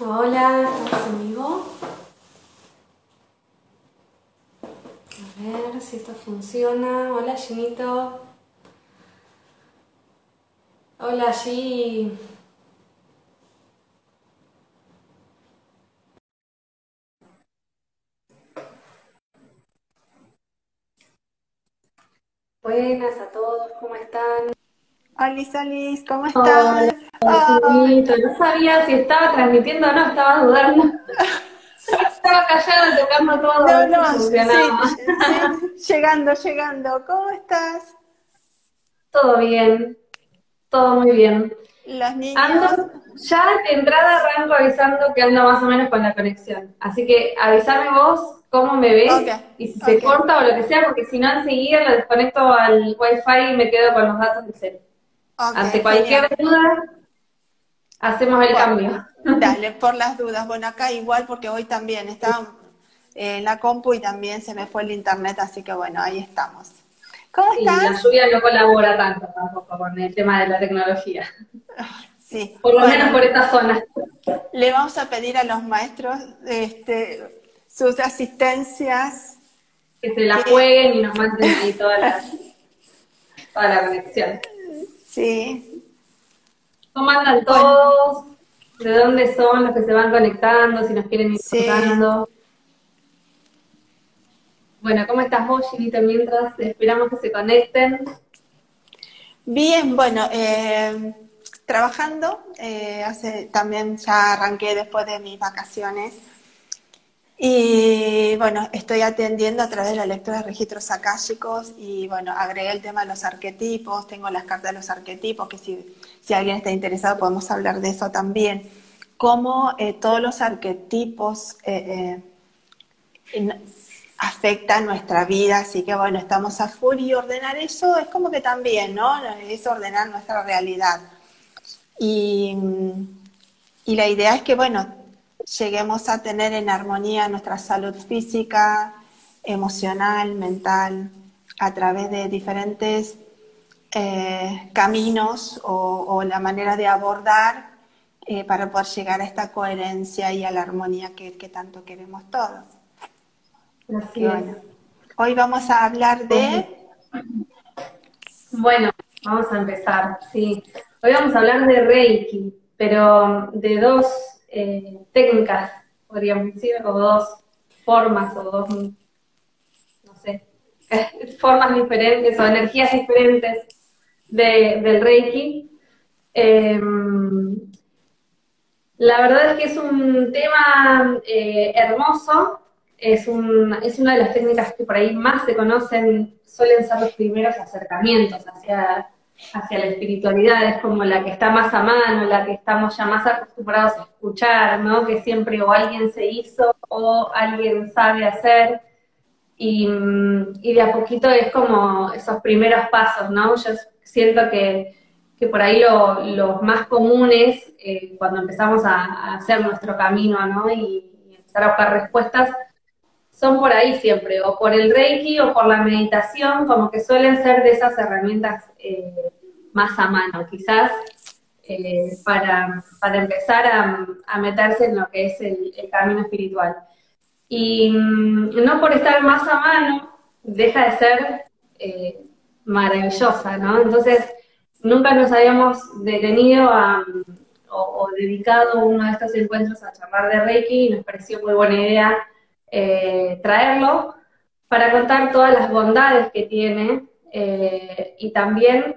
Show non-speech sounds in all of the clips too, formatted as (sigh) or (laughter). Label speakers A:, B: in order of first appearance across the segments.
A: Hola, ¿estamos en vivo? A ver si esto funciona. Hola, Ginito. Hola, G. Buenas a todos, ¿cómo están?
B: Alice, Alice, ¿cómo estás?
A: Hola, No sabía si estaba transmitiendo o no, estaba dudando. estaba callada tocando todo.
B: No, no, sí, sí, llegando, llegando. ¿Cómo estás?
A: Todo bien, todo muy bien.
B: Las niñas.
A: Ando, ya de entrada arranco avisando que ando más o menos con la conexión. Así que avísame vos cómo me ves y si se corta o lo que sea, porque si no enseguida lo desconecto al wifi y me quedo con los datos del cel.
B: Ok,
A: Ante cualquier
B: genial.
A: duda, hacemos el
B: Bueno,
A: cambio. (laughs)
B: Dale, (laughs) por las dudas. Bueno, acá igual porque hoy también estaba en la compu y también se me fue el internet, así que bueno, ahí estamos. ¿Cómo
A: Y la
B: estás?
A: lluvia no colabora tanto tampoco con el tema de la tecnología, (laughs)
B: Sí.
A: por lo
B: Bueno,
A: menos por esta zona.
B: le vamos a pedir a los maestros este, sus asistencias.
A: Que se la jueguen y nos manden ahí toda la, toda la conexión.
B: Sí.
A: ¿Cómo andan todos? ¿De dónde son los que se van conectando? Si nos quieren ir
B: Sí.
A: contando. Bueno, ¿cómo estás vos, Ginita? Mientras esperamos que se conecten.
B: Bien, bueno, eh, trabajando, eh, hace, también ya arranqué después de mis vacaciones y bueno, estoy atendiendo a través de la lectura de registros akáshicos y bueno, agregué el tema de los arquetipos, tengo las cartas de los arquetipos, que si, si alguien está interesado podemos hablar de eso también, cómo eh, todos los arquetipos eh, eh, afectan nuestra vida, así que bueno, estamos a full y ordenar eso es como que también, ¿no? Es ordenar nuestra realidad. Y, y la idea es que, bueno, lleguemos a tener en armonía nuestra salud física, emocional, mental, a través de diferentes eh, caminos o, o la manera de abordar eh, para poder llegar a esta coherencia y a la armonía que, que tanto queremos todos.
A: Así
B: Y
A: es.
B: bueno, hoy vamos a hablar de...
A: Bueno, vamos a empezar, sí. Hoy vamos a hablar de Reiki, pero de dos eh, técnicas, podríamos decir, o dos formas, o dos, no sé, (laughs) formas diferentes o energías diferentes de- del Reiki. Eh, la verdad es que es un tema eh, hermoso, es, un- es una de las técnicas que por ahí más se conocen, suelen ser los primeros acercamientos hacia, hacia la espiritualidad, es como la que está más a mano, la que estamos ya más acostumbrados a escuchar, ¿no? Que siempre o alguien se hizo o alguien sabe hacer. Y, y de a poquito es como esos primeros pasos, ¿no? Yo siento que, que por ahí lo- los más comunes, eh, cuando empezamos a, hacer nuestro camino, ¿no? Y, empezar a buscar respuestas, son por ahí siempre, o por el Reiki o por la meditación, como que suelen ser de esas herramientas eh, más a mano, quizás eh, para, para empezar a, a meterse en lo que es el, el camino espiritual. Y mm, no por estar más a mano, deja de ser eh, maravillosa, ¿no? Entonces, nunca nos habíamos detenido a, o, dedicado uno de estos encuentros a charlar de Reiki y nos pareció muy buena idea eh, traerlo para contar todas las bondades que tiene eh, y también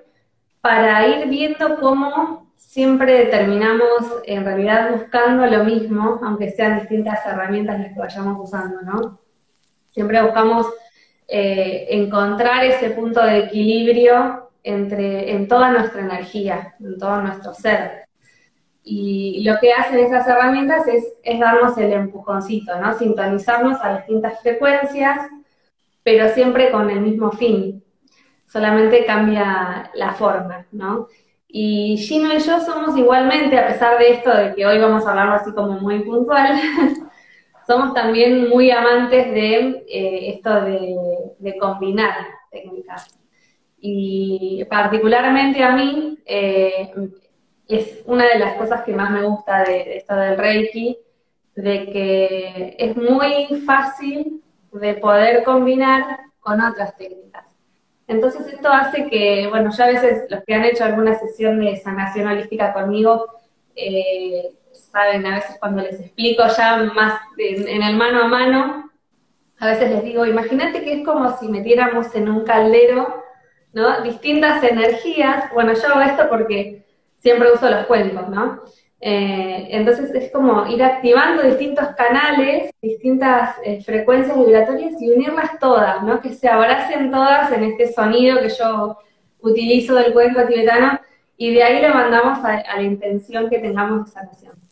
A: para ir viendo cómo siempre terminamos en realidad buscando lo mismo, aunque sean distintas herramientas las que vayamos usando, ¿no? Siempre buscamos eh, encontrar ese punto de equilibrio entre, en toda nuestra energía, en todo nuestro ser. Y lo que hacen esas herramientas es, es darnos el empujoncito, ¿no? Sintonizarnos a distintas frecuencias, pero siempre con el mismo fin. Solamente cambia la forma, ¿no? Y Gino y yo somos igualmente, a pesar de esto, de que hoy vamos a hablarlo así como muy puntual, (laughs) somos también muy amantes de eh, esto de, de combinar técnicas. Y particularmente a mí, eh, es una de las cosas que más me gusta de, esto del Reiki, de que es muy fácil de poder combinar con otras técnicas. Entonces esto hace que, bueno, ya a veces los que han hecho alguna sesión de sanación holística conmigo, eh, saben, a veces cuando les explico ya más en, el mano a mano, a veces les digo, imagínate que es como si metiéramos en un caldero, ¿no? Distintas energías. Bueno, yo hago esto porque siempre uso los cuencos, ¿no? Eh, entonces es como ir activando distintos canales, distintas eh, frecuencias vibratorias y unirlas todas, ¿no? Que se abracen todas en este sonido que yo utilizo del cuenco tibetano y de ahí lo mandamos a, la intención que tengamos de sanación.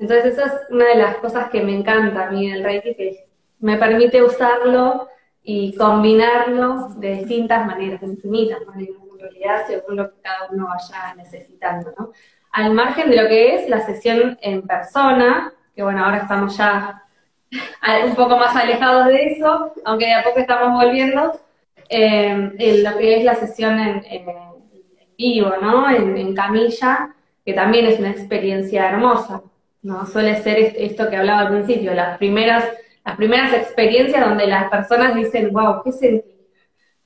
A: Entonces esa es una de las cosas que me encanta a mí del Reiki, que me permite usarlo y combinarlo de distintas maneras, de infinitas maneras, en realidad, según lo que cada uno vaya necesitando, ¿no? Al margen de lo que es la sesión en persona, que bueno, ahora estamos ya (laughs) un poco más alejados de eso, aunque de a poco estamos volviendo, eh, lo que es la sesión en, vivo, ¿no? En, camilla, que también es una experiencia hermosa, ¿no? Suele ser esto que hablaba al principio, las primeras las primeras experiencias donde las personas dicen, wow, ¿qué sentí?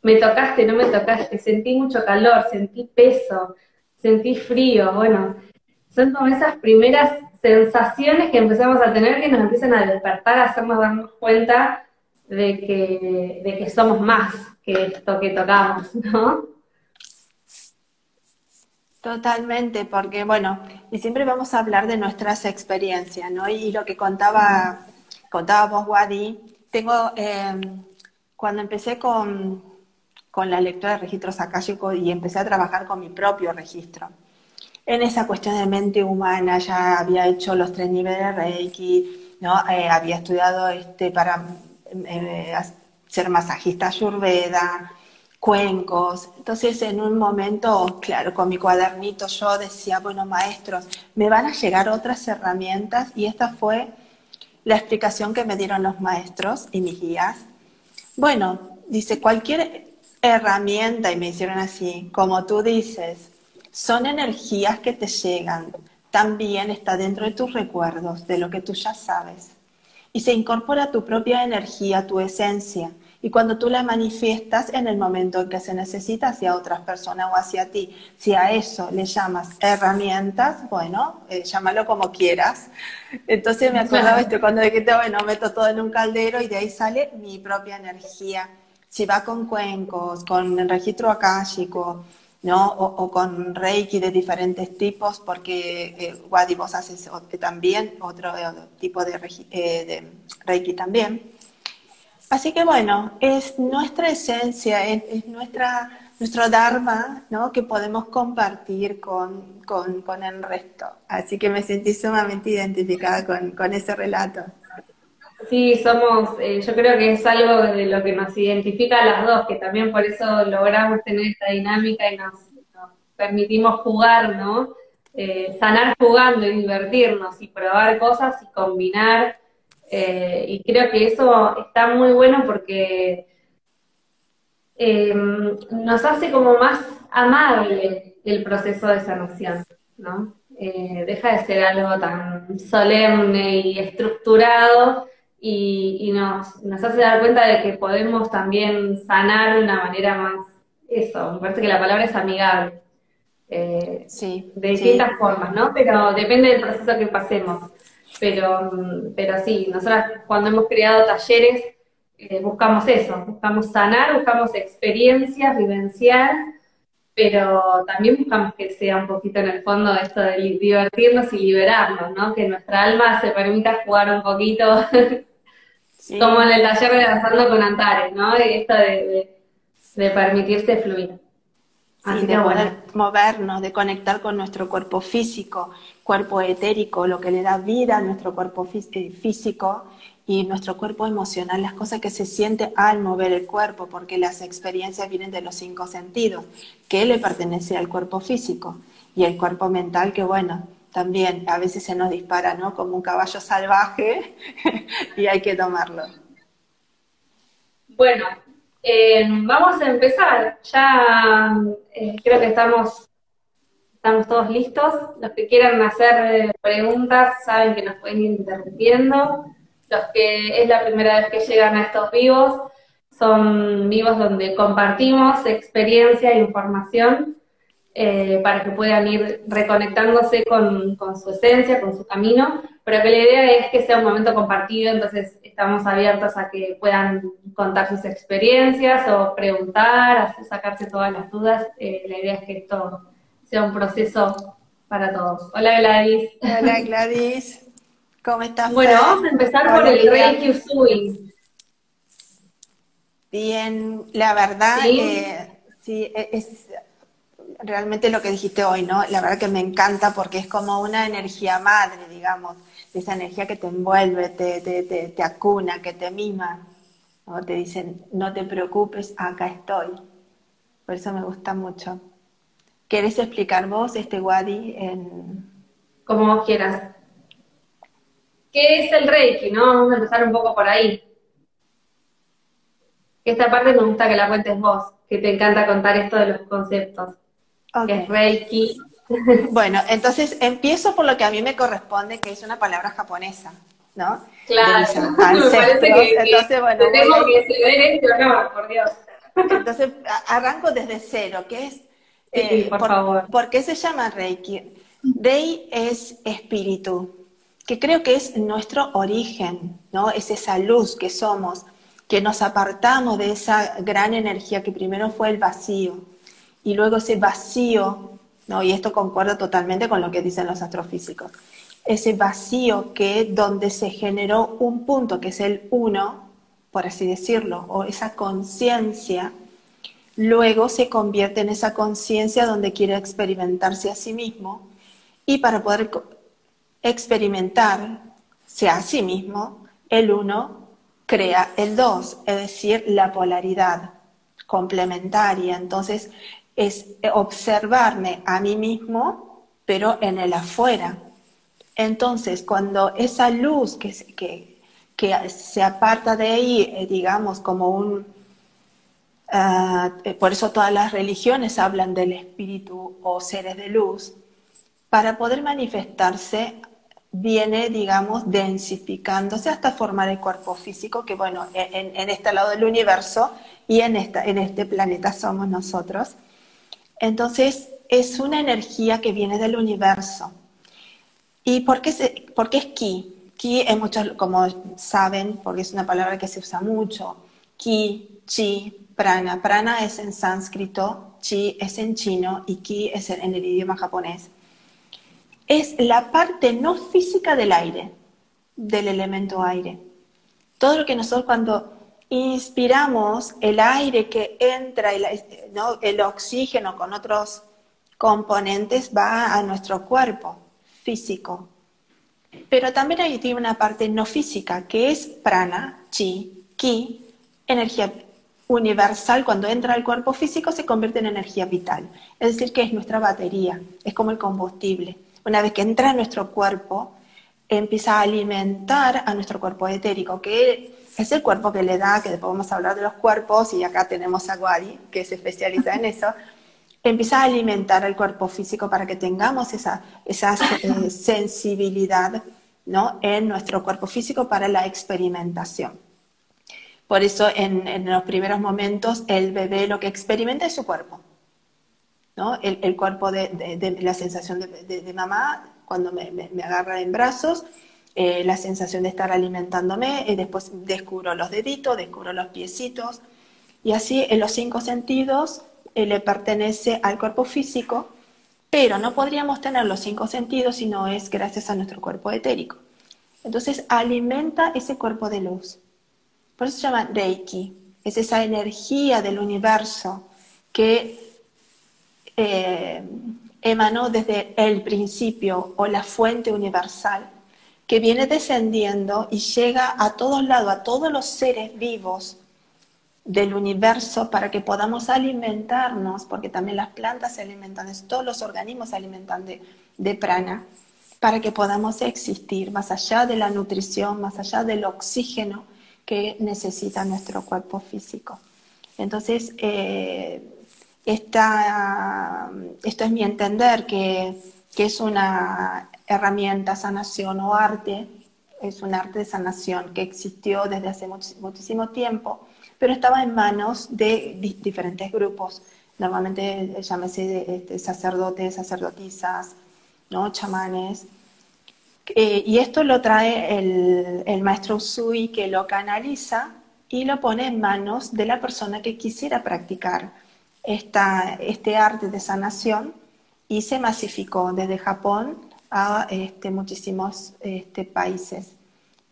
A: Me tocaste, no me tocaste, sentí mucho calor, sentí peso, sentí frío, bueno, son como esas primeras sensaciones que empezamos a tener que nos empiezan a despertar, a hacernos darnos cuenta de que, de que somos más que esto que tocamos, ¿no?
B: Totalmente, porque bueno, y siempre vamos a hablar de nuestras experiencias, ¿no? Y lo que contaba contábamos, Wadi, tengo, em, cuando empecé con, con, la lectura de registros akáshicos y empecé a trabajar con mi propio registro, en esa cuestión de mente humana ya había hecho los tres niveles de Reiki, ¿no? Eh, había estudiado este, para eh, ser masajista ayurveda, cuencos. Entonces, en un momento, claro, con mi cuadernito yo decía, bueno, maestros, me van a llegar otras herramientas y esta fue la explicación que me dieron los maestros y mis guías. Bueno, dice, cualquier herramienta, y me hicieron así, como tú dices, son energías que te llegan. También está dentro de tus recuerdos, de lo que tú ya sabes. Y se incorpora tu propia energía, tu esencia. Y cuando tú la manifiestas en el momento en que se necesita hacia otras personas o hacia ti, si a eso le llamas herramientas, bueno, eh, llámalo como quieras. Entonces me acordaba esto cuando dijiste, bueno, meto todo en un caldero y de ahí sale mi propia energía. Si va con cuencos, con el registro akáshico, ¿no? O, con Reiki de diferentes tipos, porque eh, Wadi vos haces también otro eh, tipo de, eh, de Reiki también. Así que bueno, es nuestra esencia, es, nuestra, nuestro Dharma, ¿no? Que podemos compartir con, con, el resto. Así que me sentí sumamente identificada con, con ese relato.
A: Sí, somos, eh, yo creo que es algo de lo que nos identifica a las dos, que también por eso logramos tener esta dinámica y nos, permitimos jugar, ¿no? Eh, sanar jugando y divertirnos y probar cosas y combinar eh, y creo que eso está muy bueno porque em, nos hace como más amable el proceso de sanación, ¿no? Eh, deja de ser algo tan solemne y estructurado y, nos, nos, hace dar cuenta de que podemos también sanar de una manera más, eso, me parece que la palabra es amigable. Eh, sí, de distintas formas, ¿no? Pero depende del proceso que pasemos. Pero, pero sí, nosotros cuando hemos creado talleres eh, buscamos eso, buscamos sanar, buscamos experiencias, vivenciar, pero también buscamos que sea un poquito en el fondo esto de divertirnos y liberarnos, ¿no? Que nuestra alma se permita jugar un poquito, (laughs) como en el taller de Danzando con Antares, ¿no? Esto de, de permitirse fluir.
B: Así de poder movernos, de conectar con nuestro cuerpo físico, cuerpo etérico, lo que le da vida a nuestro cuerpo eh, físico y nuestro cuerpo emocional, las cosas que se siente al mover el cuerpo, porque las experiencias vienen de los cinco sentidos, que le pertenece al cuerpo físico y el cuerpo mental, que bueno, también a veces se nos dispara, ¿no? Como un caballo salvaje (laughs) y hay que tomarlo.
A: Bueno, eh, vamos a empezar. Ya eh, creo que estamos Estamos todos listos. Los que quieran hacer eh, preguntas saben que nos pueden ir interrumpiendo. Los que es la primera vez que llegan a estos vivos, son vivos donde compartimos experiencia e información eh, para que puedan ir reconectándose con, con, su esencia, con su camino, pero que la idea es que sea un momento compartido, entonces estamos abiertos a que puedan contar sus experiencias o preguntar, sacarse todas las dudas. Eh, la idea es que esto sea un proceso para todos. Hola Gladys.
B: Hola (laughs) Gladys. ¿Cómo estás?
A: Bueno, vamos a empezar por el Reiki Usui.
B: Bien, la verdad, ¿Sí? sí, e, es realmente lo que dijiste hoy, ¿no? La verdad que me encanta porque es como una energía madre, digamos, esa energía que te envuelve, te, te, te, acuna, que te mima. ¿no? Te dicen, no te preocupes, acá estoy. Por eso me gusta mucho. ¿Querés explicar vos este Wadi en...
A: Como vos quieras. ¿Qué es el Reiki, no? Vamos a empezar un poco por ahí. Esta parte me gusta que la cuentes vos, que te encanta contar esto de los conceptos. Que es Reiki, (laughs)
B: bueno, entonces empiezo por lo que a mí me corresponde, que es una palabra japonesa, ¿no?
A: Claro, (laughs) me parece que, entonces, bueno, que esto, no, por Dios.
B: Entonces arranco desde cero, que es...
A: Eh, por, favor.
B: ¿Por qué se llama Reiki? Rei es espíritu, que creo que es nuestro origen, ¿no? Es esa luz que somos, que nos apartamos de esa gran energía que primero fue el vacío, y luego ese vacío ¿no? Y esto concuerda totalmente con lo que dicen los astrofísicos. Ese vacío que donde se generó un punto, que es el uno, por así decirlo, o esa conciencia, luego se convierte en esa conciencia donde quiere experimentarse a sí mismo y para poder experimentarse a sí mismo, el uno crea el dos, es decir, la polaridad complementaria. Entonces, es observarme a mí mismo, pero en el afuera. Entonces, cuando esa luz que, que, que se aparta de ahí, eh, digamos, como un... Eh, por eso todas las religiones hablan del espíritu o seres de luz, para poder manifestarse viene, digamos, densificándose hasta formar el cuerpo físico, que bueno, en, en este lado del universo y en, esta, en este planeta somos nosotros. Entonces, es una energía que viene del universo. ¿Y por qué, es ki? Ki es mucho, como saben, porque es una palabra que se usa mucho. Ki, chi, prana. Prana es en sánscrito, chi es en chino y ki es en el idioma japonés. Es la parte no física del aire, del elemento aire. Todo lo que nosotros cuando inspiramos el aire que entra, el, oxígeno con otros componentes va a nuestro cuerpo físico. Pero también hay tiene una parte no física, que es prana, chi, ki, energía universal. Cuando entra al cuerpo físico se convierte en energía vital. Es decir, que es nuestra batería, es como el combustible. Una vez que entra en nuestro cuerpo, empieza a alimentar a nuestro cuerpo etérico, que es el cuerpo que le da, que después vamos a hablar de los cuerpos, y acá tenemos a Guadi, que se especializa en eso, (laughs) empieza a alimentar al cuerpo físico para que tengamos esa, esa eh, sensibilidad ¿no? en nuestro cuerpo físico para la experimentación. Por eso en, los primeros momentos el bebé lo que experimenta es su cuerpo. ¿no? El, cuerpo de, la sensación de, mamá cuando me, agarra en brazos eh, la sensación de estar alimentándome, y después descubro los deditos, descubro los piecitos, y así en los cinco sentidos eh, le pertenece al cuerpo físico, pero no podríamos tener los cinco sentidos si no es gracias a nuestro cuerpo etérico. Entonces alimenta ese cuerpo de luz. Por eso se llama Reiki. Es esa energía del universo que eh, emanó desde el principio o la fuente universal que viene descendiendo y llega a todos lados, a todos los seres vivos del universo para que podamos alimentarnos, porque también las plantas se alimentan, todos los organismos se alimentan de, prana, para que podamos existir más allá de la nutrición, más allá del oxígeno que necesita nuestro cuerpo físico. Entonces, eh, esta, esto es mi entender, que, que es una herramienta, sanación o arte, es un arte de sanación que existió desde hace muchísimo tiempo, pero estaba en manos de diferentes grupos, normalmente llámese este, sacerdotes, sacerdotisas, ¿no? chamanes. Eh, y esto lo trae el, el maestro Usui que lo canaliza y lo pone en manos de la persona que quisiera practicar esta, este arte de sanación y se masificó desde Japón a este, muchísimos este, países.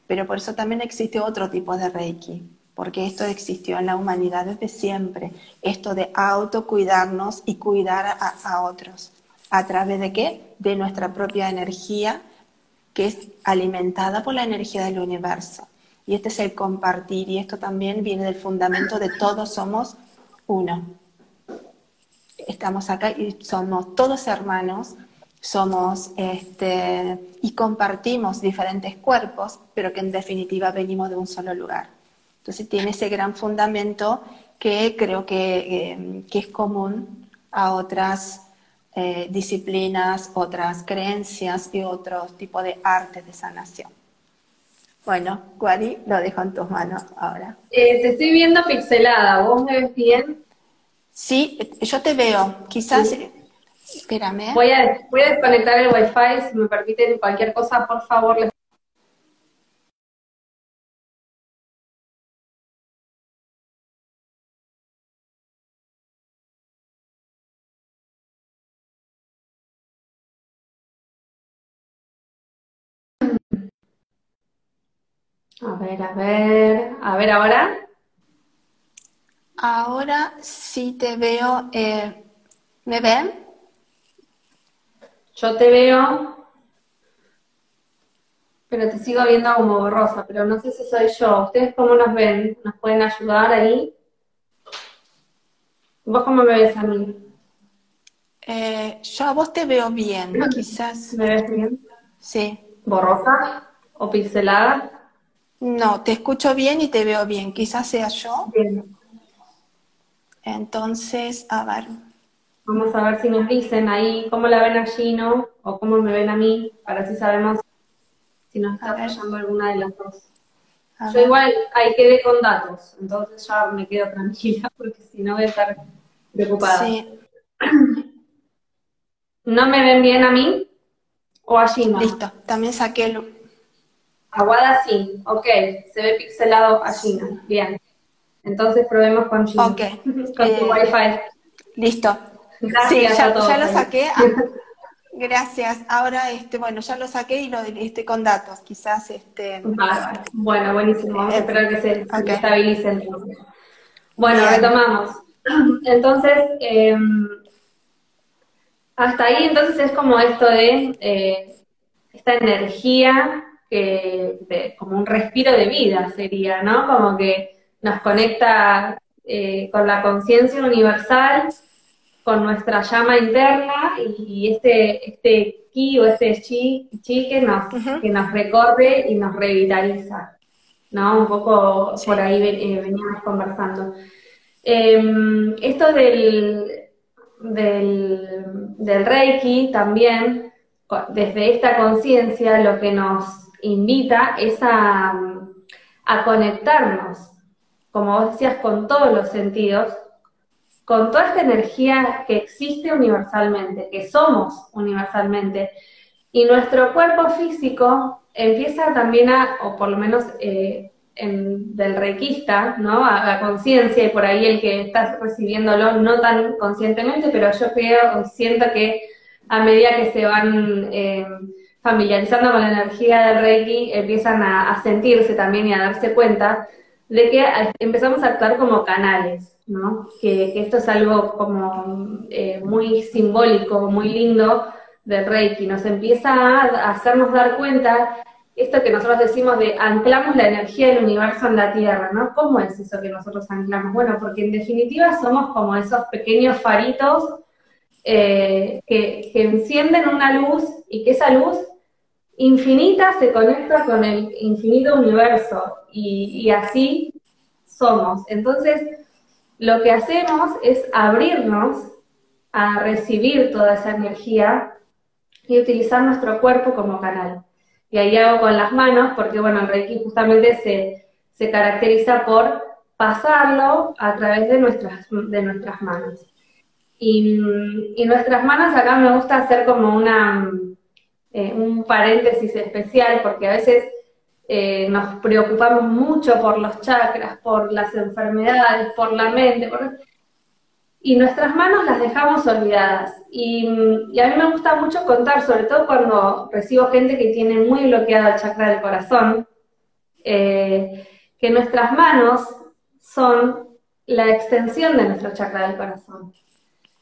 B: Pero por eso también existe otro tipo de Reiki, porque esto existió en la humanidad desde siempre, esto de autocuidarnos y cuidar a, otros. ¿A través de qué? De nuestra propia energía, que es alimentada por la energía del universo. Y este es el compartir, y esto también viene del fundamento de todos somos uno. Estamos acá y somos todos hermanos, somos este, y compartimos diferentes cuerpos, pero que en definitiva venimos de un solo lugar. Entonces tiene ese gran fundamento que creo que, eh, es común a otras eh, disciplinas, otras creencias y otros tipos de arte de sanación. Bueno, Guari, lo dejo en tus manos ahora.
A: Eh, te estoy viendo pixelada, ¿vos me ves bien?
B: Sí, yo te veo. Quizás Espérame.
A: Voy a, voy a desconectar el wifi, si me permiten cualquier cosa, por favor, les A ver, a ver, a ver ahora.
B: Ahora sí te veo. Eh, ¿Me ven?
A: Yo te veo, pero te sigo viendo como borrosa, pero no sé si soy yo. ¿Ustedes cómo nos ven? ¿Nos pueden ayudar ahí? ¿Vos cómo me ves a mí?
B: Eh, yo a vos te veo bien, quizás.
A: ¿Me ves bien?
B: Sí.
A: ¿Borrosa o pixelada?
B: No, te escucho bien y te veo bien. Quizás sea yo. Bien. Entonces, a ver.
A: Vamos a ver si nos dicen ahí cómo la ven a Gino o cómo me ven a mí, para así sabemos si nos está fallando alguna de las dos. Yo igual ahí quedé con datos, entonces ya me quedo tranquila (laughs) porque si no voy a estar preocupada. Sí. (clears throat) ¿No me ven bien a mí o a Gino?
B: Listo, también saqué el...
A: Aguada sí, ok, se ve pixelado a Gino, bien. Entonces probemos con Gino.
B: Ok. (laughs)
A: con tu eh, wifi.
B: Listo, sí, ya, lo saqué. Ah, (laughs) gracias. Ahora, este, bueno, ya lo saqué y lo este, con datos, quizás. Este,
A: Bueno, buenísimo. Vamos a esperar que se, estabilice entonces. Bueno, retomamos. (clears throat) Entonces, em, hasta ahí entonces es como esto de eh, esta energía que como un respiro de vida sería, ¿no? Como que nos conecta eh, con la conciencia universal con nuestra llama interna y este, este ki o este chi, chi que, nos, que nos recorre y nos revitaliza. ¿no? Un poco por ahí eh, veníamos conversando. Em, esto del, del, del, Reiki también, desde esta conciencia, lo que nos invita es a, conectarnos, como vos decías, con todos los sentidos, con toda esta energía que existe universalmente, que somos universalmente, y nuestro cuerpo físico empieza también a, o por lo menos eh, del requista, ¿no? A la conciencia, y por ahí el que está recibiéndolo no tan conscientemente, pero yo creo, siento que a medida que se van eh, familiarizando con la energía del Reiki, empiezan a sentirse también y a darse cuenta de que empezamos a actuar como canales, ¿no? Que, esto es algo como eh, muy simbólico, muy lindo del Reiki, nos empieza a hacernos dar cuenta esto que nosotros decimos de anclamos la energía del universo en la Tierra, ¿no? ¿Cómo es eso que nosotros anclamos? Bueno, porque en definitiva somos como esos pequeños faritos eh, que encienden una luz y que esa luz infinita se conecta con el infinito universo y, y así somos. Entonces, lo que hacemos es abrirnos a recibir toda esa energía y utilizar nuestro cuerpo como canal. Y ahí hago con las manos, porque bueno, el Reiki justamente se, se caracteriza por pasarlo a través de nuestras, de nuestras manos. Y, nuestras manos acá me gusta hacer como una, eh, un paréntesis especial, porque a veces eh, nos preocupamos mucho por los chakras, por las enfermedades, por la mente, y nuestras manos las dejamos olvidadas. Y, a mí me gusta mucho contar, sobre todo cuando recibo gente que tiene muy bloqueado el chakra del corazón, eh, que nuestras manos son la extensión de nuestro chakra del corazón.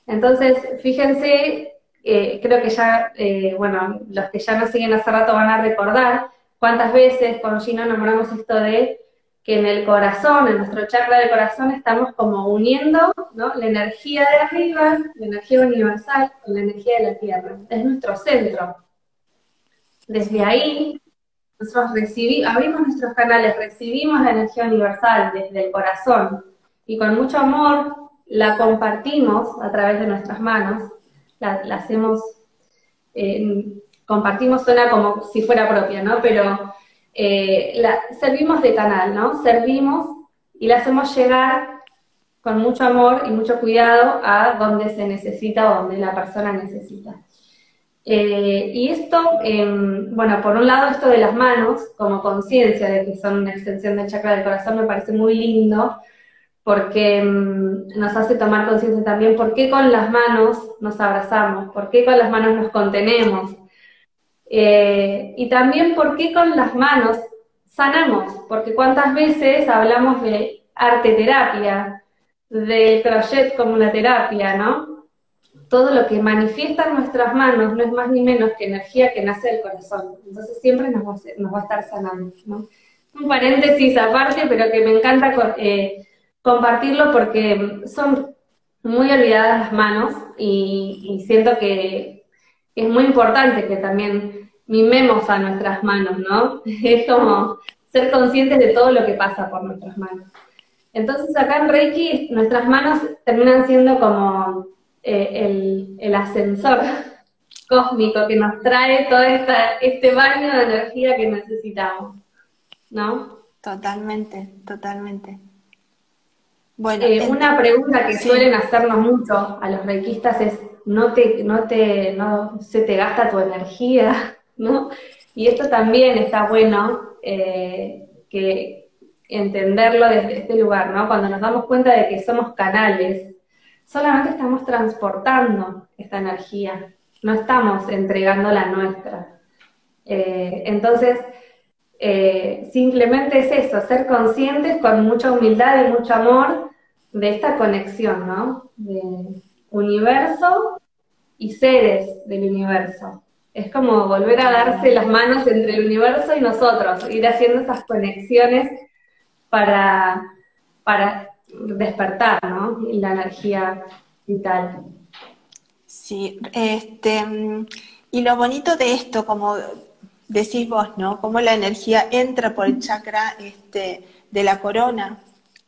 A: Entonces, fíjense, creo que ya, eh, bueno, los que ya nos siguen hace rato van a recordar cuántas veces con Gino nombramos esto de que en el corazón, en nuestro chakra del corazón, estamos como uniendo la energía de arriba, la energía universal, con la energía de la tierra. Es nuestro centro. Desde ahí, nosotros recibimos, abrimos nuestros canales, recibimos la energía universal desde el corazón y con mucho amor la compartimos a través de nuestras manos, la, hacemos, eh, compartimos suena como si fuera propia, ¿no? Pero eh, la, servimos de canal, ¿no? Servimos y la hacemos llegar con mucho amor y mucho cuidado a donde se necesita o donde la persona necesita. Eh, y esto, em, bueno, por un lado esto de las manos, como conciencia de que son una extensión del chakra del corazón, me parece muy lindo, porque em, nos hace tomar conciencia también por qué con las manos nos abrazamos, por qué con las manos nos contenemos, eh, y también por qué con las manos sanamos, porque cuántas veces hablamos de arte terapia, del crochet como una terapia, ¿no? Todo lo que manifiesta nuestras manos no es más ni menos que energía que nace del corazón. Entonces siempre nos va a, estar sanando. Un paréntesis aparte, pero que me encanta eh, compartirlo porque son muy olvidadas las manos y siento que es muy importante que también mimemos a nuestras manos, ¿no? (laughs) Es como ser conscientes de todo lo que pasa por nuestras manos. Entonces acá en Reiki nuestras manos terminan siendo como eh, el, ascensor (laughs) cósmico que nos trae todo este baño de energía que necesitamos, ¿no?
B: Totalmente, totalmente.
A: Bueno, eh, una pregunta que suelen hacernos mucho a los reikistas es no te, no te, no se te gasta tu energía, (laughs) ¿no? Y esto también está bueno eh, que entenderlo desde este lugar, ¿no? Cuando nos damos cuenta de que somos canales, solamente estamos transportando esta energía, no estamos entregando la nuestra. Eh, entonces, eh, simplemente es eso, ser conscientes con mucha humildad y mucho amor de esta conexión, ¿no? universo y seres del universo. Es como volver a darse las manos entre el universo y nosotros, ir haciendo esas conexiones para, para despertar, ¿no? La energía vital.
B: Sí, este, y lo bonito de esto, como decís vos, ¿no? Cómo la energía entra por el chakra este, de la corona,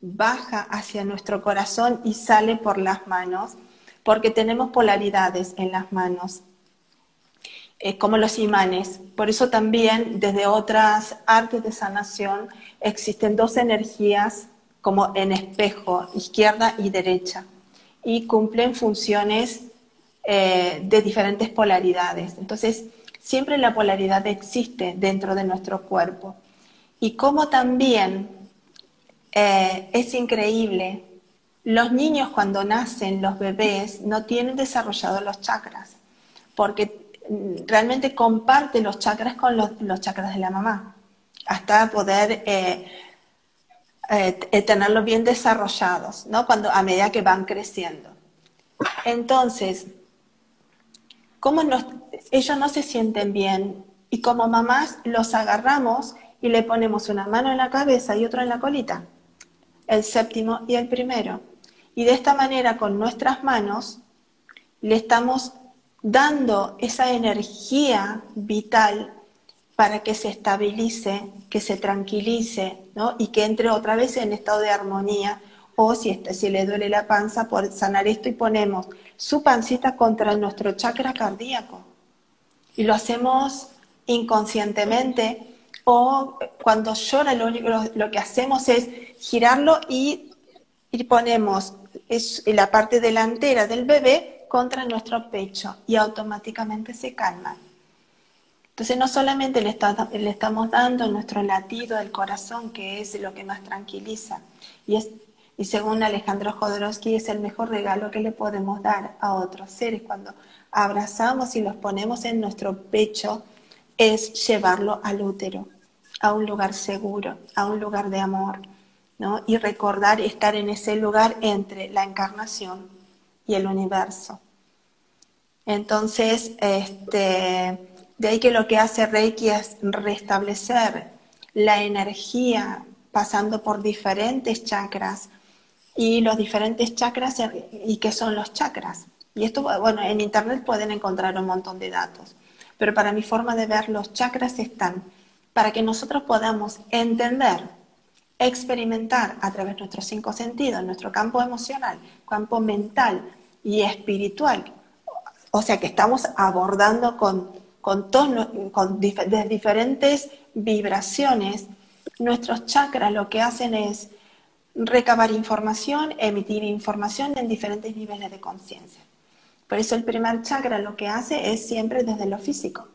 B: baja hacia nuestro corazón y sale por las manos porque tenemos polaridades en las manos, eh, como los imanes. Por eso también desde otras artes de sanación existen dos energías como en espejo, izquierda y derecha, y cumplen funciones eh, de diferentes polaridades. Entonces, siempre la polaridad existe dentro de nuestro cuerpo. Y como también eh, es increíble los niños cuando nacen, los bebés, no tienen desarrollados los chakras, porque mm, realmente comparten los chakras con los, chakras de la mamá, hasta poder eh, eh, tenerlos bien desarrollados, ¿no? Cuando, a medida que van creciendo. Entonces, como ellos no se sienten bien y como mamás los agarramos y le ponemos una mano en la cabeza y otra en la colita, el séptimo y el primero y de esta manera, con nuestras manos, le estamos dando esa energía vital para que se estabilice, que se tranquilice, ¿no? Y que entre otra vez en estado de armonía o si, este, si le duele la panza, por sanar esto y ponemos su pancita contra nuestro chakra cardíaco. Y lo hacemos inconscientemente o cuando llora lo, lo que hacemos es girarlo y, y ponemos la parte delantera del bebé contra nuestro pecho y automáticamente se calma. Entonces no solamente le, le, estamos dando nuestro latido del corazón, que es lo que más tranquiliza, y, es, y según Alejandro Jodorowsky es el mejor regalo que le podemos dar a otros seres cuando abrazamos y los ponemos en nuestro pecho, es llevarlo al útero, a un lugar seguro, a un lugar de amor, ¿no? y recordar estar en ese lugar entre la encarnación y el universo. Entonces, este, de ahí que lo que hace Reiki es restablecer la energía pasando por diferentes chakras y los diferentes chakras y qué son los chakras. Y esto, bueno, en internet pueden encontrar un montón de datos, pero para mi forma de ver los chakras están para que nosotros podamos entender, experimentar a través de nuestros cinco sentidos, nuestro campo emocional, campo mental y espiritual. O sea que estamos abordando con, con, con diferentes vibraciones. Nuestros chakras lo que hacen es recabar información, emitir información en diferentes niveles de conciencia. Por eso el primer chakra lo que hace es siempre desde lo físico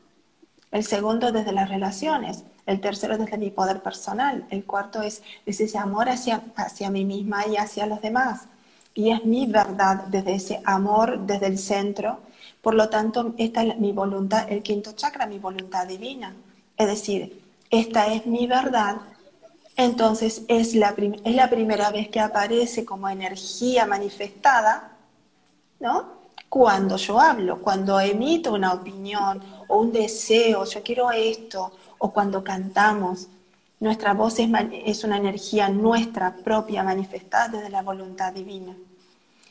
B: el segundo desde las relaciones, el tercero desde mi poder personal, el cuarto es ese amor hacia, hacia mí misma y hacia los demás. Y es mi verdad desde ese amor, desde el centro. Por lo tanto, esta es mi voluntad, el quinto chakra, mi voluntad divina. Es decir, esta es mi verdad. Entonces es la, es la primera vez que aparece como energía manifestada, ¿no? cuando yo hablo, cuando emito una opinión o un deseo, yo quiero esto, o cuando cantamos. Nuestra voz es, una energía nuestra propia manifestada desde la voluntad divina.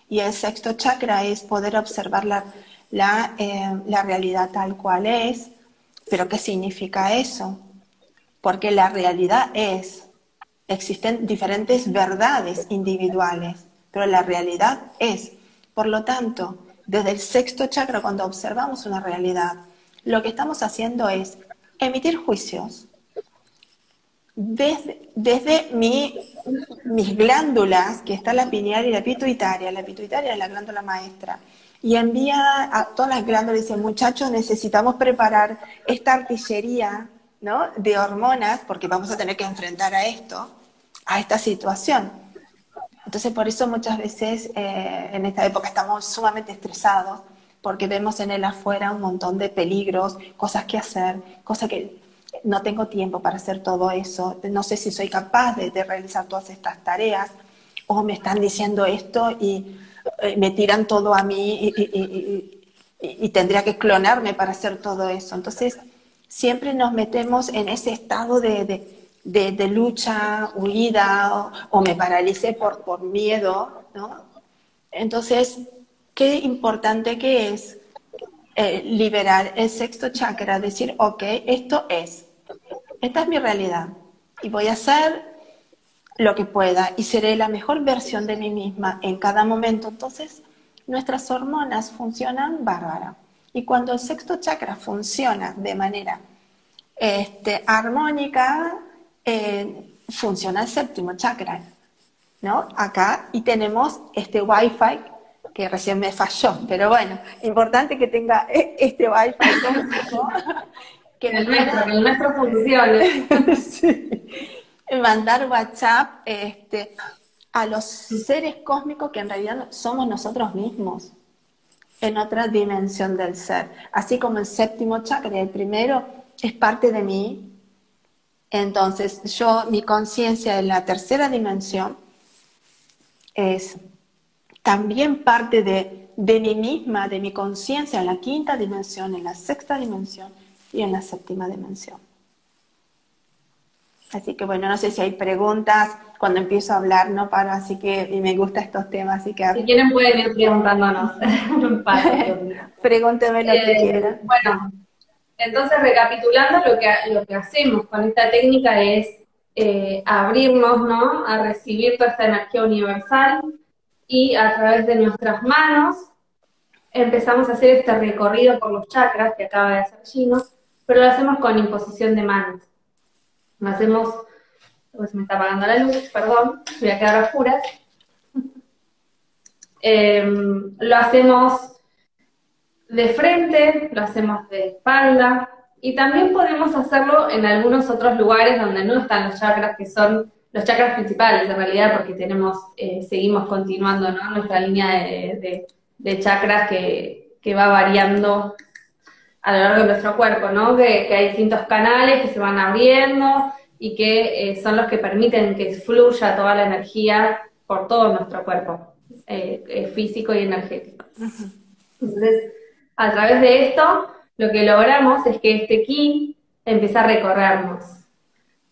B: Y el sexto chakra es poder observar la, la, eh, la realidad tal cual es. Pero ¿qué significa eso? Porque la realidad es, existen diferentes verdades individuales, pero la realidad es. Por lo tanto, desde el sexto chakra, cuando observamos una realidad, lo que estamos haciendo es emitir juicios desde, desde mis glándulas, que está la pineal y la pituitaria. La pituitaria es la glándula maestra. Y envía a todas las glándulas y dice, muchachos, necesitamos preparar esta artillería de hormonas porque vamos a tener que enfrentar a esto, a esta situación. Entonces, por eso muchas veces eh, en esta época estamos sumamente estresados, porque vemos en el afuera un montón de peligros, cosas que hacer, cosas que no tengo tiempo para hacer todo eso, no sé si soy capaz de, realizar todas estas tareas, o me están diciendo esto y eh, me tiran todo a mí y tendría que clonarme para hacer todo eso. Entonces, siempre nos metemos en ese estado de de, lucha, huida o, me paralicé por, por miedo, ¿no? Entonces, qué importante que es eh, liberar el sexto chakra, decir, ok, esto es, esta es mi realidad y voy a hacer lo que pueda y seré la mejor versión de mí misma en cada momento. Entonces, nuestras hormonas funcionan bárbara. Y cuando el sexto chakra funciona de manera este, armónica, eh, funciona el séptimo chakra, ¿no? Acá, y tenemos este Wi-Fi que recién me falló, pero bueno, importante que tenga e, este Wi-Fi (laughs)
A: que el, nuestro, que el nuestro funcione. (laughs)
B: Mandar WhatsApp este, a los seres cósmicos que en realidad somos nosotros mismos en otra dimensión del ser. Así como el séptimo chakra, el primero, es parte de mí, entonces, yo, mi conciencia en la tercera dimensión es también parte de, de mí misma, de mi conciencia en la quinta dimensión, en la sexta dimensión y en la séptima dimensión. Así que bueno, no sé si hay preguntas cuando empiezo a hablar, no paro, así que y me gustan estos temas, así que...
A: Si quieren pueden ir preguntándonos. (laughs) (laughs)
B: Pregúnteme lo que eh, quieran.
A: Bueno, entonces, recapitulando, lo que, lo que hacemos con esta técnica es eh, abrirnos, ¿no? A recibir toda esta energía universal y a través de nuestras manos empezamos a hacer este recorrido por los chakras que acaba de hacer Gino, pero lo hacemos con imposición de manos. Lo hacemos, pues me está apagando la luz, perdón, voy a quedar a. (laughs) Em, lo hacemos de frente, lo hacemos de espalda y también podemos hacerlo en algunos otros lugares donde no están los chakras, que son los chakras principales en realidad, porque tenemos, eh, seguimos continuando nuestra línea de, chakras que, va variando a lo largo de nuestro cuerpo, ¿no? Que, hay distintos canales que se van abriendo y que eh, son los que permiten que fluya toda la energía por todo nuestro cuerpo, eh, físico y energético. Entonces, a través de esto, lo que logramos es que este ki empieza a recorrernos.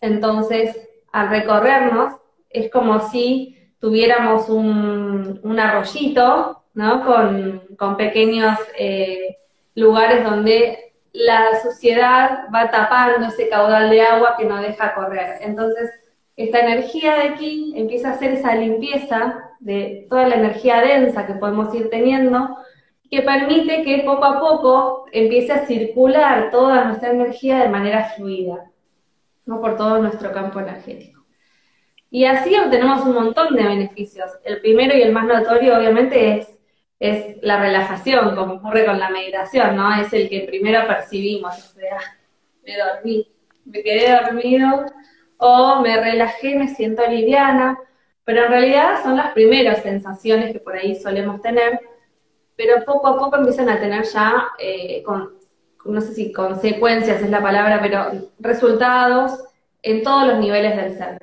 A: Entonces, al recorrernos, es como si tuviéramos un, arroyito, ¿no? Con, pequeños eh, lugares donde la suciedad va tapando ese caudal de agua que no deja correr. Entonces, esta energía de ki empieza a hacer esa limpieza de toda la energía densa que podemos ir teniendo que permite que poco a poco empiece a circular toda nuestra energía de manera fluida, ¿no? por todo nuestro campo energético. Y así obtenemos un montón de beneficios. El primero y el más notorio, obviamente, es, es la relajación, como ocurre con la meditación, ¿no? Es el que primero percibimos, me dormí, me quedé dormido, o me relajé, me siento liviana, pero en realidad son las primeras sensaciones que por ahí solemos tener, pero poco a poco empiezan a tener ya, eh, con, no sé si consecuencias es la palabra, pero resultados en todos los niveles del ser.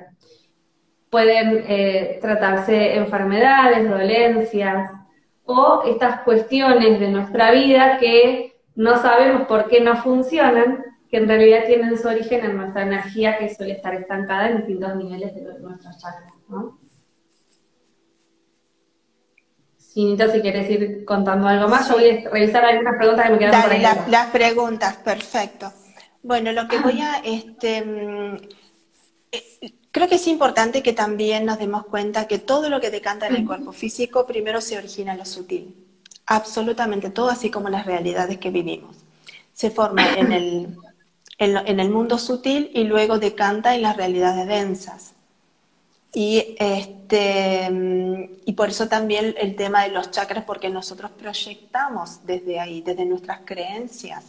A: Pueden eh, tratarse enfermedades, dolencias o estas cuestiones de nuestra vida que no sabemos por qué no funcionan, que en realidad tienen su origen en nuestra energía que suele estar estancada en distintos niveles de nuestros chakras. Sinita, si quieres ir contando algo más, yo voy a revisar algunas preguntas que me quedan por ahí.
B: las preguntas, perfecto. Bueno, lo que voy a, este, mm, eh, creo que es importante que también nos demos cuenta que todo lo que decanta en el cuerpo físico primero se origina en lo sutil. Absolutamente todo, así como las realidades que vivimos. Se forma en el, en el mundo sutil y luego decanta en las realidades densas. Y, este, y por eso también el tema de los chakras, porque nosotros proyectamos desde ahí, desde nuestras creencias.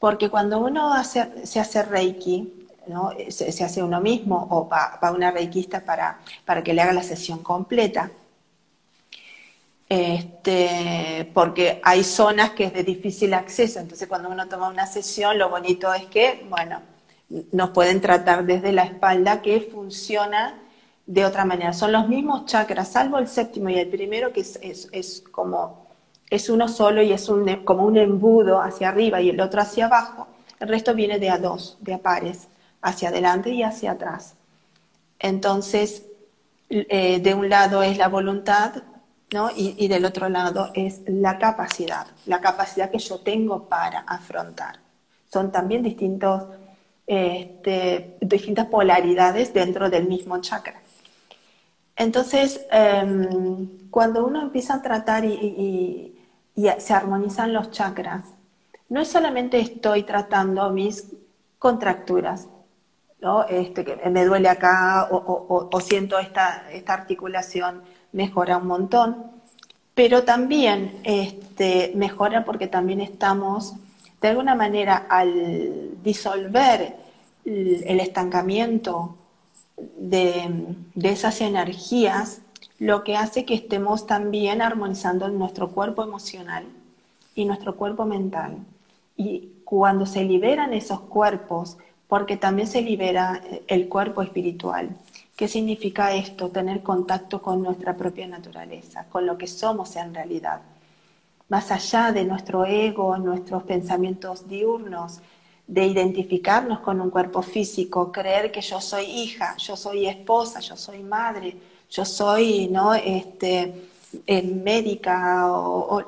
B: Porque cuando uno hace, se hace reiki, ¿no? se, hace uno mismo o va, va una reikista para, para que le haga la sesión completa, este, porque hay zonas que es de difícil acceso, entonces cuando uno toma una sesión, lo bonito es que, bueno, nos pueden tratar desde la espalda que funciona de otra manera. Son los mismos chakras, salvo el séptimo y el primero, que es, es, como, es uno solo y es un, como un embudo hacia arriba y el otro hacia abajo. El resto viene de a dos, de a pares, hacia adelante y hacia atrás. Entonces, eh, de un lado es la voluntad, ¿no? Y, y, del otro lado es la capacidad, la capacidad que yo tengo para afrontar. Son también distintos, este, distintas polaridades dentro del mismo chakra. Entonces, em, cuando uno empieza a tratar y, se armonizan los chakras, no es solamente estoy tratando mis contracturas, ¿no? Este, que me duele acá o, siento esta, esta, articulación, mejora un montón, pero también este, mejora porque también estamos, de alguna manera, al disolver el estancamiento de, esas energías, lo que hace que estemos también armonizando nuestro cuerpo emocional y nuestro cuerpo mental. Y cuando se liberan esos cuerpos, porque también se libera eh, el cuerpo espiritual. ¿Qué significa esto? Tener contacto con nuestra propia naturaleza, con lo que somos en realidad. Más allá de nuestro ego, nuestros pensamientos diurnos, de identificarnos con un cuerpo físico, creer que yo soy hija, yo soy esposa, yo soy madre, yo soy ¿no? este, eh, médica o,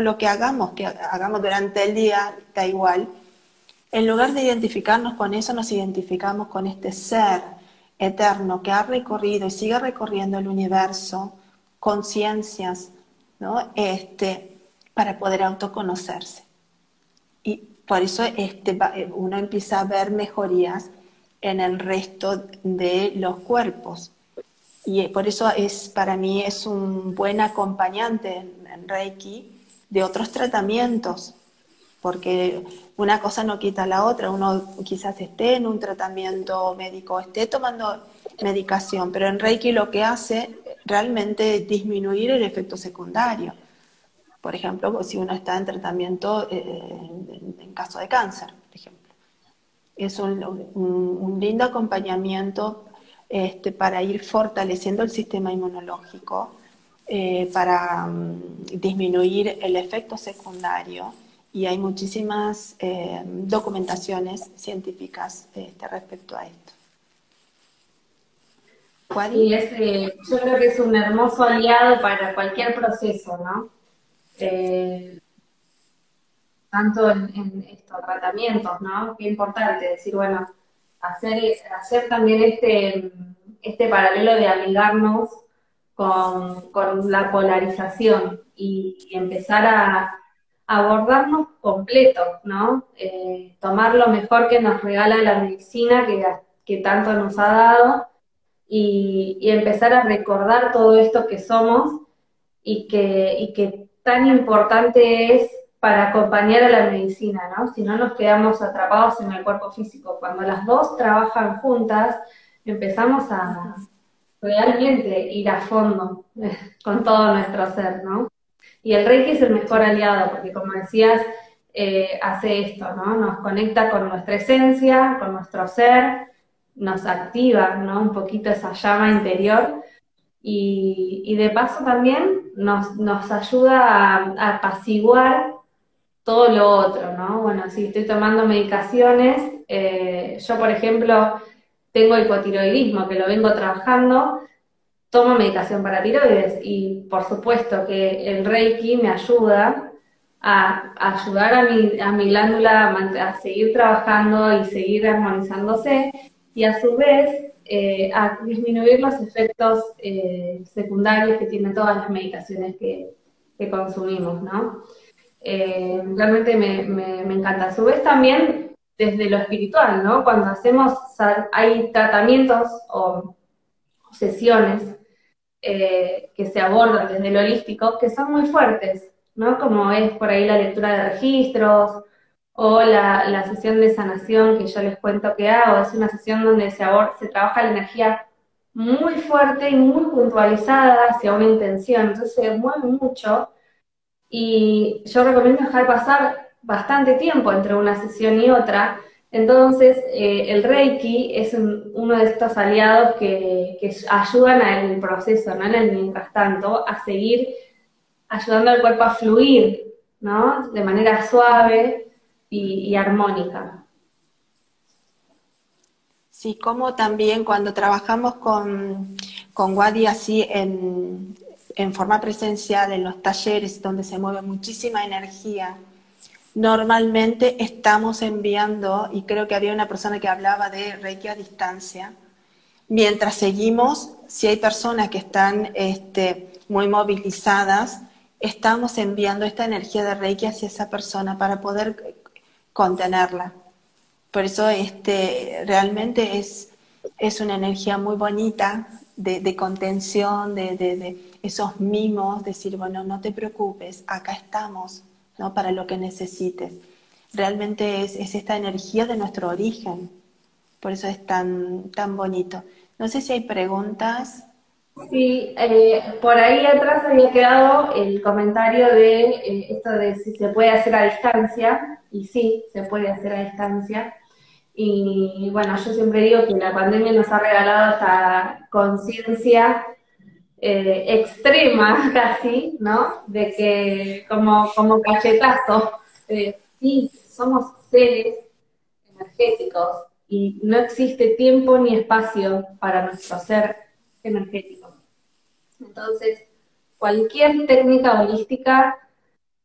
B: lo que hagamos, que hagamos durante el día, da igual. En lugar de identificarnos con eso, nos identificamos con este ser eterno que ha recorrido y sigue recorriendo el universo, conciencias, ¿no? Este, para poder autoconocerse. Por eso este, uno empieza a ver mejorías en el resto de los cuerpos. Y por eso es, para mí es un buen acompañante en Reiki de otros tratamientos, porque una cosa no quita la otra. Uno quizás esté en un tratamiento médico, esté tomando medicación, pero en Reiki lo que hace realmente es disminuir el efecto secundario. Por ejemplo, si uno está en tratamiento eh, en, caso de cáncer, por ejemplo. Es un, lindo acompañamiento este, para ir fortaleciendo el sistema inmunológico, eh, para mm, disminuir el efecto secundario y hay muchísimas eh, documentaciones científicas este, respecto a esto.
A: Y es, yo creo que es un hermoso aliado para cualquier proceso, ¿no? Eh, tanto en, estos tratamientos, ¿no? Qué importante decir, bueno, hacer, hacer también este, este paralelo de amigarnos con, con la polarización y empezar a, abordarnos completos, ¿no? Eh, tomar lo mejor que nos regala la medicina que, que tanto nos ha dado y, empezar a recordar todo esto que somos y que, y que tan importante es para acompañar a la medicina, ¿no? Si no nos quedamos atrapados en el cuerpo físico. Cuando las dos trabajan juntas, empezamos a realmente ir a fondo con todo nuestro ser, ¿no? Y el Reiki es el mejor aliado, porque como decías, eh, hace esto, ¿no? Nos conecta con nuestra esencia, con nuestro ser, nos activa, ¿no? Un poquito esa llama interior. Y, de paso también nos, nos ayuda a, apaciguar todo lo otro, ¿no? Bueno, si estoy tomando medicaciones, eh, yo por ejemplo tengo hipotiroidismo, que lo vengo trabajando, tomo medicación para tiroides y por supuesto que el Reiki me ayuda a, ayudar a mi, a mi glándula a, seguir trabajando y seguir armonizándose y a su vez eh, a disminuir los efectos eh, secundarios que tienen todas las medicaciones que, consumimos, ¿no? Eh, realmente me, me, me encanta. A su vez también desde lo espiritual, ¿no? Cuando hacemos, hay tratamientos o sesiones eh, que se abordan desde lo holístico que son muy fuertes, ¿no? Como es por ahí la lectura de registros o la, sesión de sanación que yo les cuento que hago, es una sesión donde se, se trabaja la energía muy fuerte y muy puntualizada hacia una intención, entonces se mueve mucho y yo recomiendo dejar pasar bastante tiempo entre una sesión y otra entonces, eh, el Reiki es uno de estos aliados que, que ayudan al proceso, ¿no? En el mientras tanto, a seguir ayudando al cuerpo a fluir, ¿no? De manera suave y, armónica.
B: Sí, como también cuando trabajamos con, con Wadi así en, en forma presencial, en los talleres donde se mueve muchísima energía, normalmente estamos enviando, y creo que había una persona que hablaba de Reiki a distancia, mientras seguimos, si hay personas que están este, muy movilizadas, estamos enviando esta energía de Reiki hacia esa persona para poder contenerla. Por eso este, realmente es, es una energía muy bonita de, contención, de, de esos mimos, decir, bueno, no te preocupes, acá estamos, ¿no? para lo que necesites. Realmente es, esta energía de nuestro origen, por eso es tan, tan bonito. No sé si hay preguntas.
A: Sí, eh, por ahí atrás había quedado el comentario de eh, esto de si se puede hacer a distancia, y sí, se puede hacer a distancia. Y bueno, yo siempre digo que la pandemia nos ha regalado esta conciencia eh, extrema (laughs) casi, ¿no? De que como, como cachetazo, sí, somos seres energéticos y no existe tiempo ni espacio para nuestro ser energético. Entonces, cualquier técnica holística,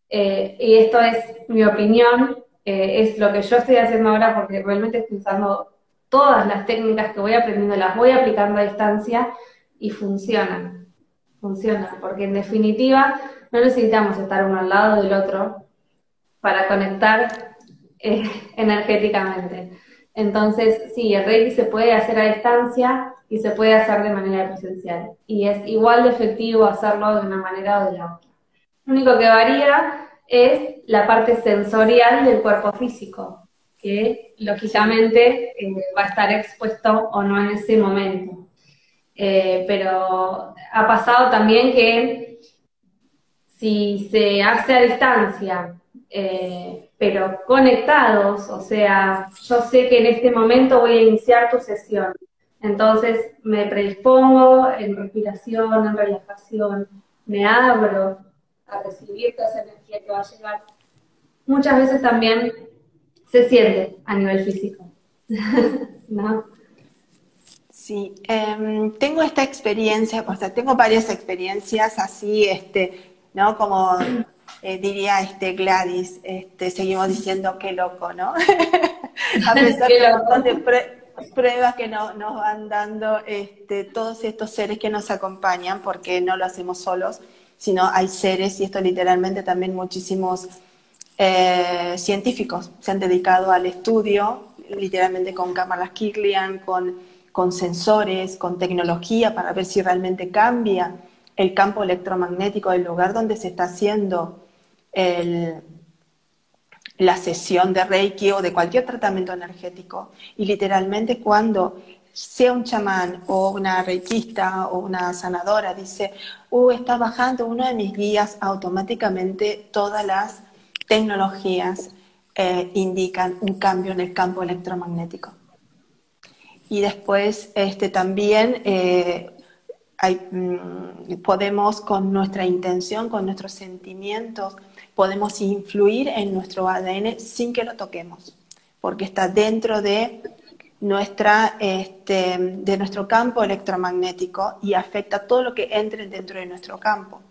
A: eh, y esto es mi opinión, es lo que yo estoy haciendo ahora porque realmente estoy usando todas las técnicas que voy aprendiendo las voy aplicando a distancia y funcionan. Funcionan, porque en definitiva no necesitamos estar uno al lado del otro para conectar eh, (laughs) energéticamente. Entonces, sí, el Reiki se puede hacer a distancia y se puede hacer de manera presencial. Y es igual de efectivo hacerlo de una manera o de la otra. Lo único que varía es la parte sensorial del cuerpo físico, que lógicamente eh, va a estar expuesto o no en ese momento. Eh, pero ha pasado también que si se hace a distancia, eh, pero conectados, o sea, yo sé que en este momento voy a iniciar tu sesión, entonces me predispongo en respiración, en relajación, me abro a recibir toda esa energía que va a llegar. Muchas veces también se siente a nivel físico, (laughs) ¿no?
B: Sí, em, tengo esta experiencia, o sea, tengo varias experiencias así, este, ¿no? Como eh, diría este Gladys, este, seguimos diciendo qué loco, ¿no? (laughs) (laughs) a pesar de pruebas que nos van dando este, todos estos seres que nos acompañan, porque no lo hacemos solos, sino hay seres, y esto literalmente también muchísimos eh, científicos se han dedicado al estudio, literalmente con cámaras Kirlian, con, con sensores, con tecnología, para ver si realmente cambia el campo electromagnético del lugar donde se está haciendo la sesión de Reiki o de cualquier tratamiento energético. Y literalmente cuando sea un chamán o una reikista o una sanadora dice, uh, está bajando uno de mis guías, automáticamente todas las tecnologías eh, indican un cambio en el campo electromagnético. Y después este, también eh, mm, podemos con nuestra intención, con nuestros sentimientos, podemos influir en nuestro ADN sin que lo toquemos, porque está dentro de, nuestra, este, de nuestro campo electromagnético y afecta todo lo que entre dentro de nuestro campo.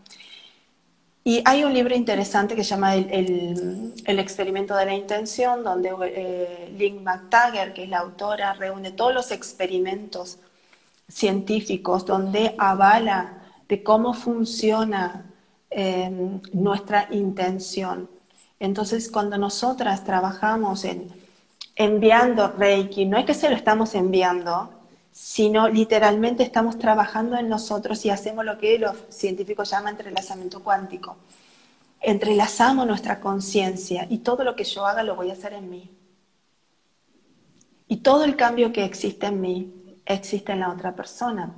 B: Y hay un libro interesante que se llama El, experimento de la intención, donde eh, Lynn McTaggart, que es la autora, reúne todos los experimentos científicos donde avala de cómo funciona nuestra intención. Entonces, cuando nosotras trabajamos en enviando Reiki, no es que se lo estamos enviando, sino literalmente estamos trabajando en nosotros y hacemos lo que los científicos llaman entrelazamiento cuántico. Entrelazamos nuestra conciencia y todo lo que yo haga lo voy a hacer en mí. Y todo el cambio que existe en mí existe en la otra persona.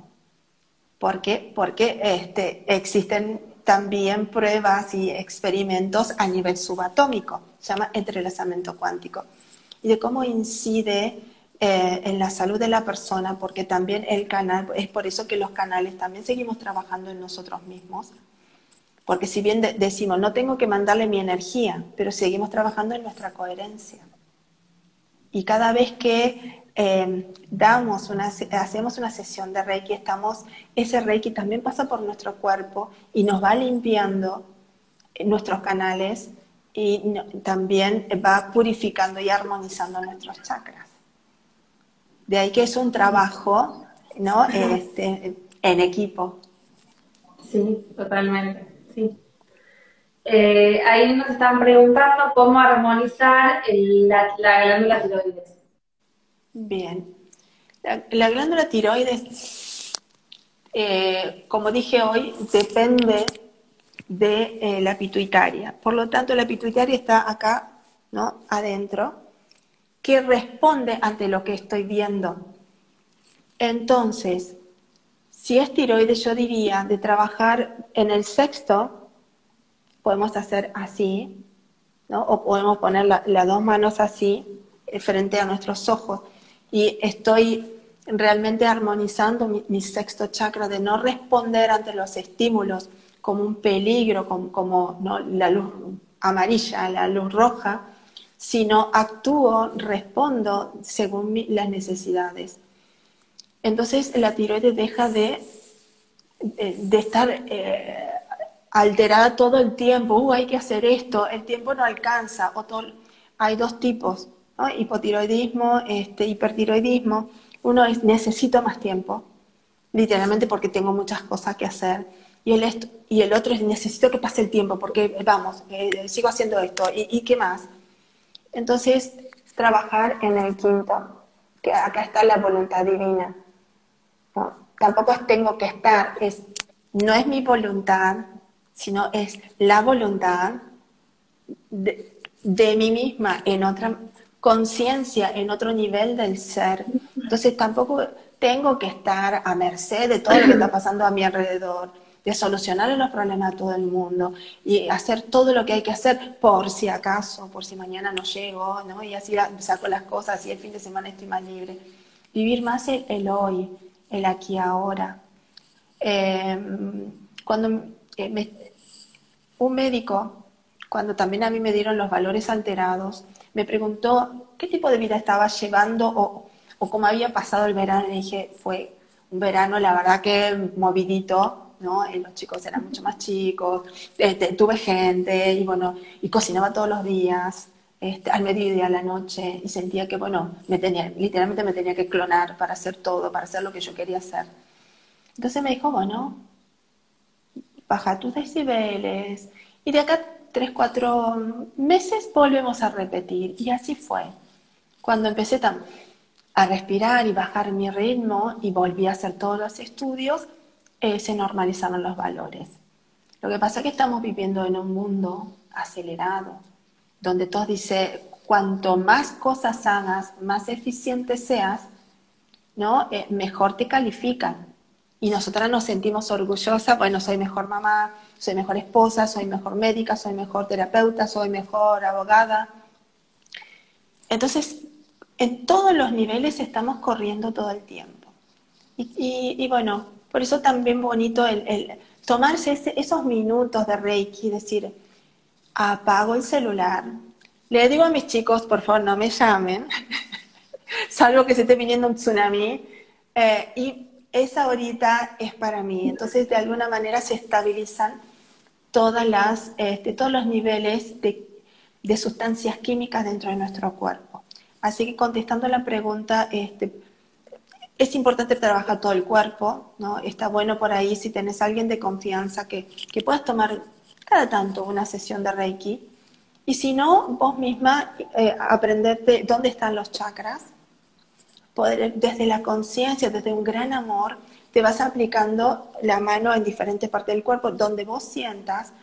B: ¿Por qué? Porque este, existen también pruebas y experimentos a nivel subatómico, se llama entrelazamiento cuántico, y de cómo incide eh, en la salud de la persona, porque también el canal, es por eso que los canales también seguimos trabajando en nosotros mismos, porque si bien decimos, no tengo que mandarle mi energía, pero seguimos trabajando en nuestra coherencia. Y cada vez que Em, damos una, hacemos una sesión de Reiki, estamos, ese Reiki también pasa por nuestro cuerpo y nos va limpiando nuestros canales y también va purificando y armonizando nuestros chakras. De ahí que es un trabajo ¿no? Este, en equipo.
A: Sí, totalmente, sí. Eh, ahí nos están preguntando cómo armonizar la, la glándula tiroides.
B: Bien. La, glándula tiroides, eh, como dije hoy, depende de eh, la pituitaria. Por lo tanto, la pituitaria está acá, ¿no? Adentro, que responde ante lo que estoy viendo. Entonces, si es tiroides, yo diría de trabajar en el sexto, podemos hacer así, ¿no? O podemos poner las dos manos así, eh, frente a nuestros ojos y estoy realmente armonizando mi, sexto chakra de no responder ante los estímulos como un peligro, como, la luz amarilla, la luz roja, sino actúo, respondo según las necesidades. Entonces la tiroides deja de, de, estar eh, alterada todo el tiempo, uh, hay que hacer esto, el tiempo no alcanza, o hay dos tipos hipotiroidismo, este, hipertiroidismo, uno es necesito más tiempo, literalmente porque tengo muchas cosas que hacer. Y el, y el otro es necesito que pase el tiempo porque, vamos, eh, sigo haciendo esto. ¿Y, qué más? Entonces, trabajar en el quinto, que acá está la voluntad divina. tampoco tengo que estar, es, no es mi voluntad, sino es la voluntad de, de mí misma en otra conciencia, en otro nivel del ser. Entonces tampoco tengo que estar a merced de todo lo que está pasando a mi alrededor, de solucionar los problemas a todo el mundo y hacer todo lo que hay que hacer por si acaso, por si mañana no llego, ¿no? Y así saco las cosas y el fin de semana estoy más libre. Vivir más el, hoy, el aquí ahora. Em, cuando eh, un médico, cuando también a mí me dieron los valores alterados, me preguntó qué tipo de vida estaba llevando o, o cómo había pasado el verano. Y dije, fue un verano, la verdad que movidito, ¿no? Y los chicos eran mucho más chicos, este, tuve gente y bueno, y cocinaba todos los días. Este, al mediodía, a la noche, y sentía que, bueno, me tenía, literalmente me tenía que clonar para hacer todo, para hacer lo que yo quería hacer. Entonces me dijo, bueno, baja tus decibeles, y de acá tres, cuatro meses volvemos a repetir. Y así fue. Cuando empecé a respirar y bajar mi ritmo y volví a hacer todos los estudios, eh, se normalizaron los valores. Lo que pasa es que estamos viviendo en un mundo acelerado, donde todos dicen, cuanto más cosas hagas, más eficiente seas, ¿no? Eh, mejor te califican. Y nosotras nos sentimos orgullosas, bueno, soy mejor mamá, soy mejor esposa, soy mejor médica, soy mejor terapeuta, soy mejor abogada. Entonces, en todos los niveles estamos corriendo todo el tiempo. Y, bueno, por eso también bonito el, tomarse esos minutos de Reiki, decir, apago el celular, le digo a mis chicos, por favor, no me llamen, (laughs) salvo que se esté viniendo un tsunami, eh, y esa horita es para mí. Entonces, de alguna manera se estabilizan todas las, este, todos los niveles de, sustancias químicas dentro de nuestro cuerpo. Así que contestando la pregunta, este, es importante trabajar todo el cuerpo, ¿no? Está bueno por ahí si tenés alguien de confianza que, que puedas tomar cada tanto una sesión de Reiki. Y si no, vos misma eh, aprenderte dónde están los chakras, desde la conciencia, desde un gran amor, te vas aplicando la mano en diferentes partes del cuerpo, donde vos sientas,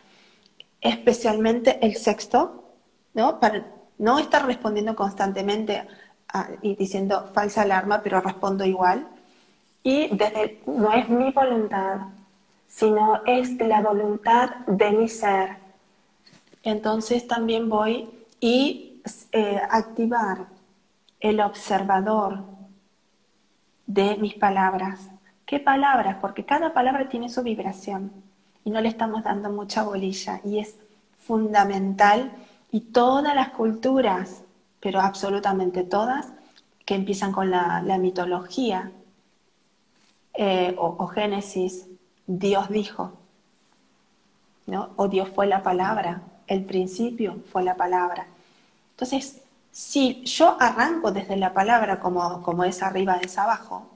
B: especialmente el sexto, ¿no? Para no estar respondiendo constantemente y diciendo falsa alarma, pero respondo igual. Y desde, no es mi voluntad, sino es la voluntad de mi ser. Entonces también voy y eh, activar el observador de mis palabras. ¿Qué palabras? Porque cada palabra tiene su vibración y no le estamos dando mucha bolilla y es fundamental y todas las culturas, pero absolutamente todas, que empiezan con la, mitología eh, o, Génesis, Dios dijo, ¿no? o Dios fue la palabra, el principio fue la palabra. Entonces, si yo arranco desde la palabra como, como es arriba, es abajo,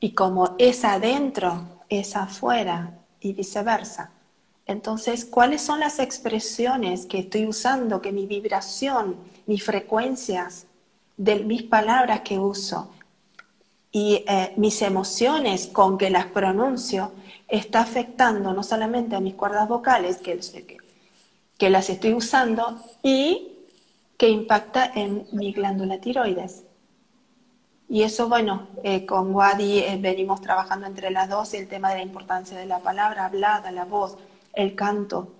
B: y como es adentro, es afuera, y viceversa. Entonces, ¿cuáles son las expresiones que estoy usando, que mi vibración, mis frecuencias de mis palabras que uso y eh, mis emociones con que las pronuncio está afectando no solamente a mis cuerdas vocales, que, que las estoy usando, y que impacta en mi glándula tiroides. Y eso, bueno, eh, con Wadi eh, venimos trabajando entre las dos el tema de la importancia de la palabra hablada, la voz, el canto,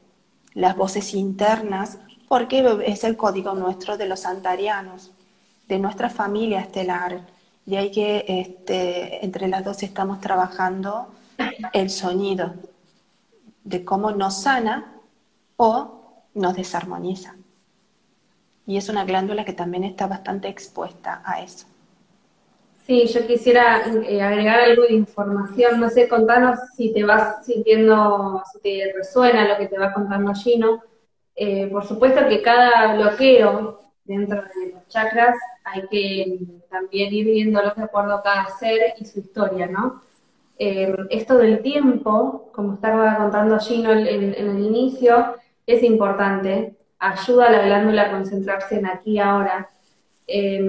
B: las voces internas, porque es el código nuestro de los antarianos, de nuestra familia estelar. Y hay que este, entre las dos estamos trabajando el sonido, de cómo nos sana o nos desarmoniza. Y es una glándula que también está bastante expuesta a eso.
A: Sí, yo quisiera eh, agregar algo de información. No sé, contanos si te vas sintiendo, si te resuena lo que te va contando Gino. Eh, por supuesto que cada bloqueo dentro de los chakras hay que también ir viéndolos de acuerdo a cada ser y su historia, ¿no? Eh, esto del tiempo, como estaba contando Gino en, el inicio, es importante, ayuda a la glándula a concentrarse en aquí ahora. Eh,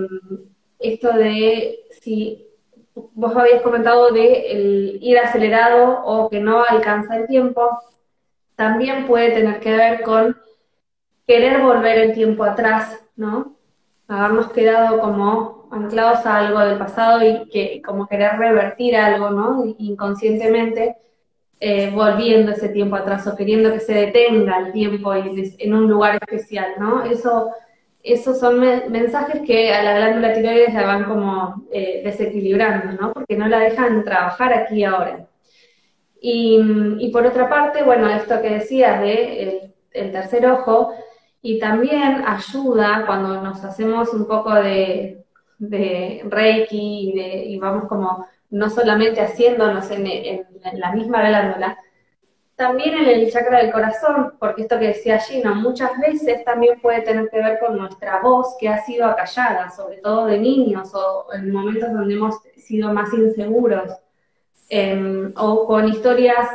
A: esto de si vos habías comentado de el ir acelerado o que no alcanza el tiempo, también puede tener que ver con querer volver el tiempo atrás, ¿no? Habernos quedado como anclados a algo del pasado y que como querer revertir algo, ¿no? Inconscientemente, eh, volviendo ese tiempo atrás o queriendo que se detenga el tiempo en un lugar especial, ¿no? Eso esos son mensajes que a la glándula tiroides la van como eh, desequilibrando, ¿no? Porque no la dejan trabajar aquí ahora. Y, por otra parte, bueno, esto que decías de el, tercer ojo, y también ayuda cuando nos hacemos un poco de, reiki y, vamos como no solamente haciéndonos en, la misma glándula, también en el chakra del corazón, porque esto que decía Gino, muchas veces también puede tener que ver con nuestra voz que ha sido acallada, sobre todo de niños o en momentos donde hemos sido más inseguros, em, o con historias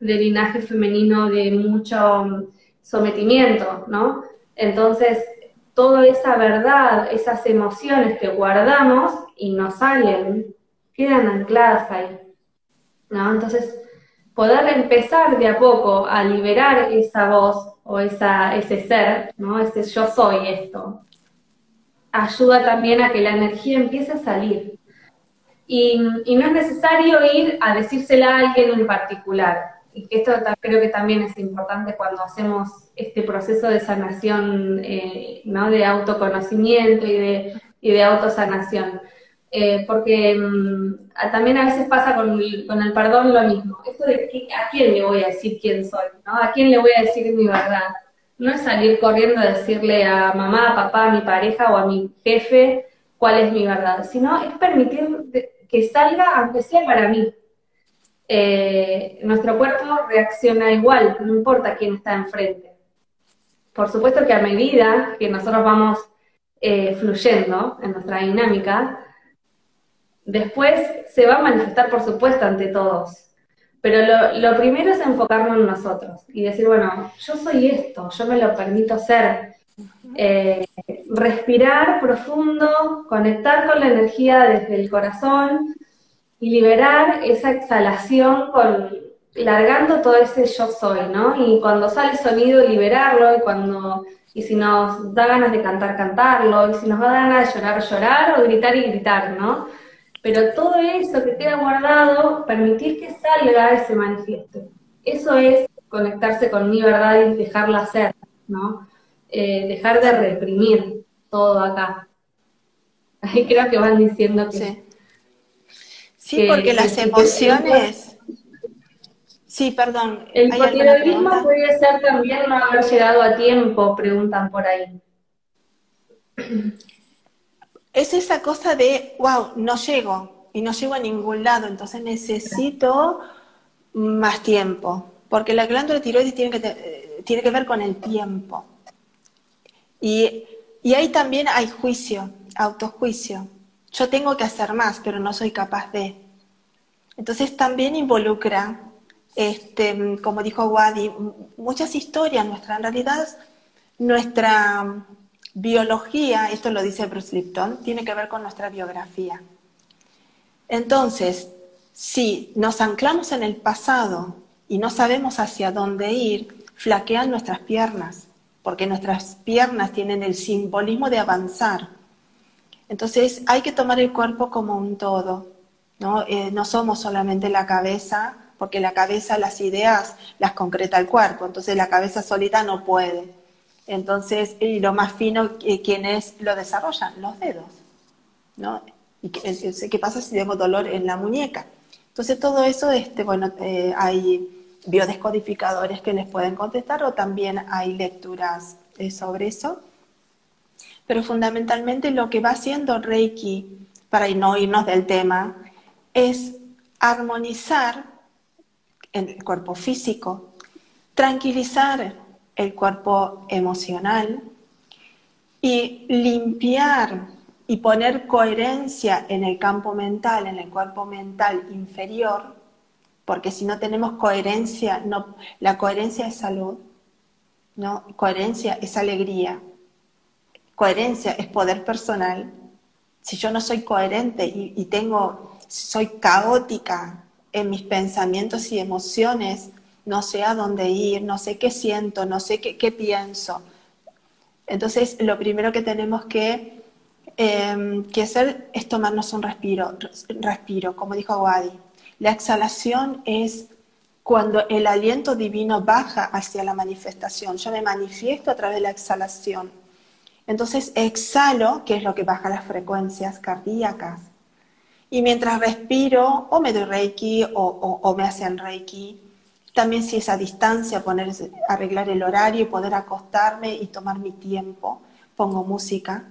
A: de linaje femenino de mucho sometimiento, ¿no? Entonces, toda esa verdad, esas emociones que guardamos y nos salen, quedan ancladas ahí. Entonces, poder empezar de a poco a liberar esa voz o esa, ese ser, ¿no? ese yo soy esto, ayuda también a que la energía empiece a salir. Y, no es necesario ir a decírsela a alguien en particular. Y esto creo que también es importante cuando hacemos este proceso de sanación, eh, ¿no? de autoconocimiento y de, y de autosanación eh, porque mm, también a veces pasa con el, perdón lo mismo. Esto de a quién le voy a decir quién soy, ¿no? A quién le voy a decir mi verdad. No es salir corriendo a decirle a mamá, a papá, a mi pareja o a mi jefe cuál es mi verdad, sino es permitir que salga aunque sea para mí. Eh, nuestro cuerpo reacciona igual, no importa quién está enfrente. Por supuesto que a medida que nosotros vamos eh, fluyendo en nuestra dinámica, Después se va a manifestar, por supuesto, ante todos. Pero lo, primero es enfocarnos en nosotros y decir, bueno, yo soy esto, yo me lo permito ser. Eh, respirar profundo, conectar con la energía desde el corazón y liberar esa exhalación con largando todo ese yo soy, ¿no? Y cuando sale sonido, liberarlo, y cuando, y si nos da ganas de cantar, cantarlo, y si nos da ganas de llorar, llorar, o gritar y gritar, ¿no? Pero todo eso que queda guardado, permitir que salga y se manifieste. Eso es conectarse con mi verdad y dejarla ser, ¿no? Eh, dejar de reprimir todo acá. Ahí creo que van diciendo que...
B: Sí, sí porque las emociones... (laughs) Sí, perdón.
A: El hipotiroidismo puede ser también no haber llegado a tiempo, preguntan por ahí
B: es esa cosa de, wow, no llego y no llego a ningún lado, entonces necesito más tiempo, porque la glándula tiroides tiene que, eh, tiene que ver con el tiempo. Y, y ahí también hay juicio, autojuicio. Yo tengo que hacer más, pero no soy capaz de. Entonces también involucra, este, como dijo Wadi, muchas historias. Nuestra, en realidad, nuestra biología, esto lo dice Bruce Lipton, tiene que ver con nuestra biografía. Entonces, si nos anclamos en el pasado y no sabemos hacia dónde ir, flaquean nuestras piernas, porque nuestras piernas tienen el simbolismo de avanzar. Entonces, hay que tomar el cuerpo como un todo, ¿no? Eh, no somos solamente la cabeza, porque la cabeza, las ideas las concreta el cuerpo, entonces la cabeza solita no puede. Entonces, y lo más fino, ¿quiénes lo desarrollan? Los dedos, ¿no? ¿Y qué, pasa si tengo dolor en la muñeca? Entonces, todo eso, este, bueno, eh, hay biodescodificadores que les pueden contestar o también hay lecturas eh, sobre eso. Pero fundamentalmente lo que va haciendo Reiki, para no irnos del tema, es armonizar el cuerpo físico, tranquilizar el cuerpo emocional y limpiar y poner coherencia en el campo mental, en el cuerpo mental inferior, porque si no tenemos coherencia, no, la coherencia es salud, ¿no? Coherencia es alegría, coherencia es poder personal. Si yo no soy coherente y, tengo, soy caótica en mis pensamientos y emociones, no sé a dónde ir, no sé qué siento, no sé qué, pienso. Entonces, lo primero que tenemos que, em, que hacer es tomarnos un respiro, respiro, como dijo Wadi. La exhalación es cuando el aliento divino baja hacia la manifestación. Yo me manifiesto a través de la exhalación. Entonces exhalo, que es lo que baja las frecuencias cardíacas. Y mientras respiro, o me doy reiki o, me hacen reiki. También si es a distancia, poner, arreglar el horario y poder acostarme y tomar mi tiempo. Pongo música.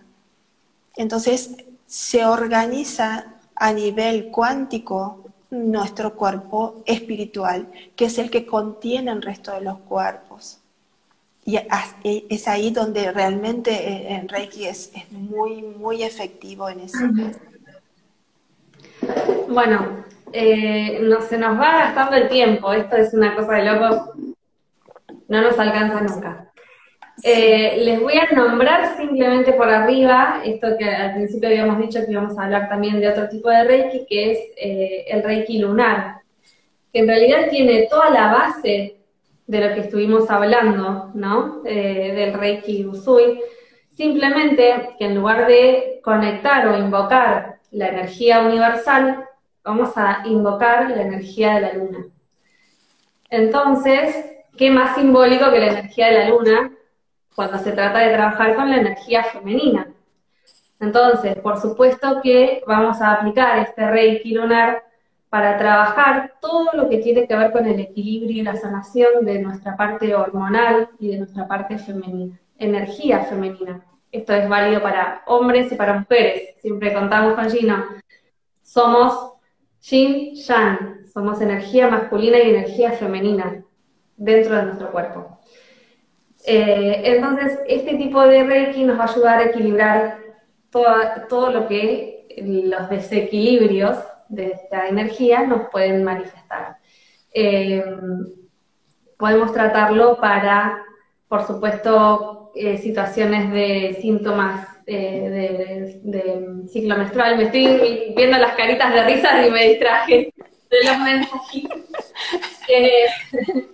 B: Entonces se organiza a nivel cuántico nuestro cuerpo espiritual, que es el que contiene el resto de los cuerpos. Y es ahí donde realmente eh, en Reiki es, muy, muy efectivo en eso.
A: Bueno, eh, no, se nos va gastando el tiempo, esto es una cosa de locos, no nos alcanza nunca. Eh, les voy a nombrar simplemente por arriba esto que al principio habíamos dicho que íbamos a hablar también de otro tipo de Reiki, que es eh, el Reiki lunar, que en realidad tiene toda la base de lo que estuvimos hablando, ¿no? Eh, del Reiki Usui. Simplemente que en lugar de conectar o invocar la energía universal, vamos a invocar la energía de la luna. Entonces, ¿qué más simbólico que la energía de la luna cuando se trata de trabajar con la energía femenina. Entonces, por supuesto que vamos a aplicar este Reiki lunar para trabajar todo lo que tiene que ver con el equilibrio y la sanación de nuestra parte hormonal y de nuestra parte femenina, energía femenina. Esto es válido para hombres y para mujeres. Siempre contamos con Gino. Somos Yin Yang, somos energía masculina y energía femenina dentro de nuestro cuerpo. Eh, entonces, este tipo de Reiki nos va a ayudar a equilibrar todo lo que los desequilibrios de esta energía nos pueden manifestar. Eh, podemos tratarlo para, por supuesto, eh, situaciones de síntomas de, ciclo menstrual. Me estoy viendo las caritas de risas y me distraje de los mensajitos. (laughs)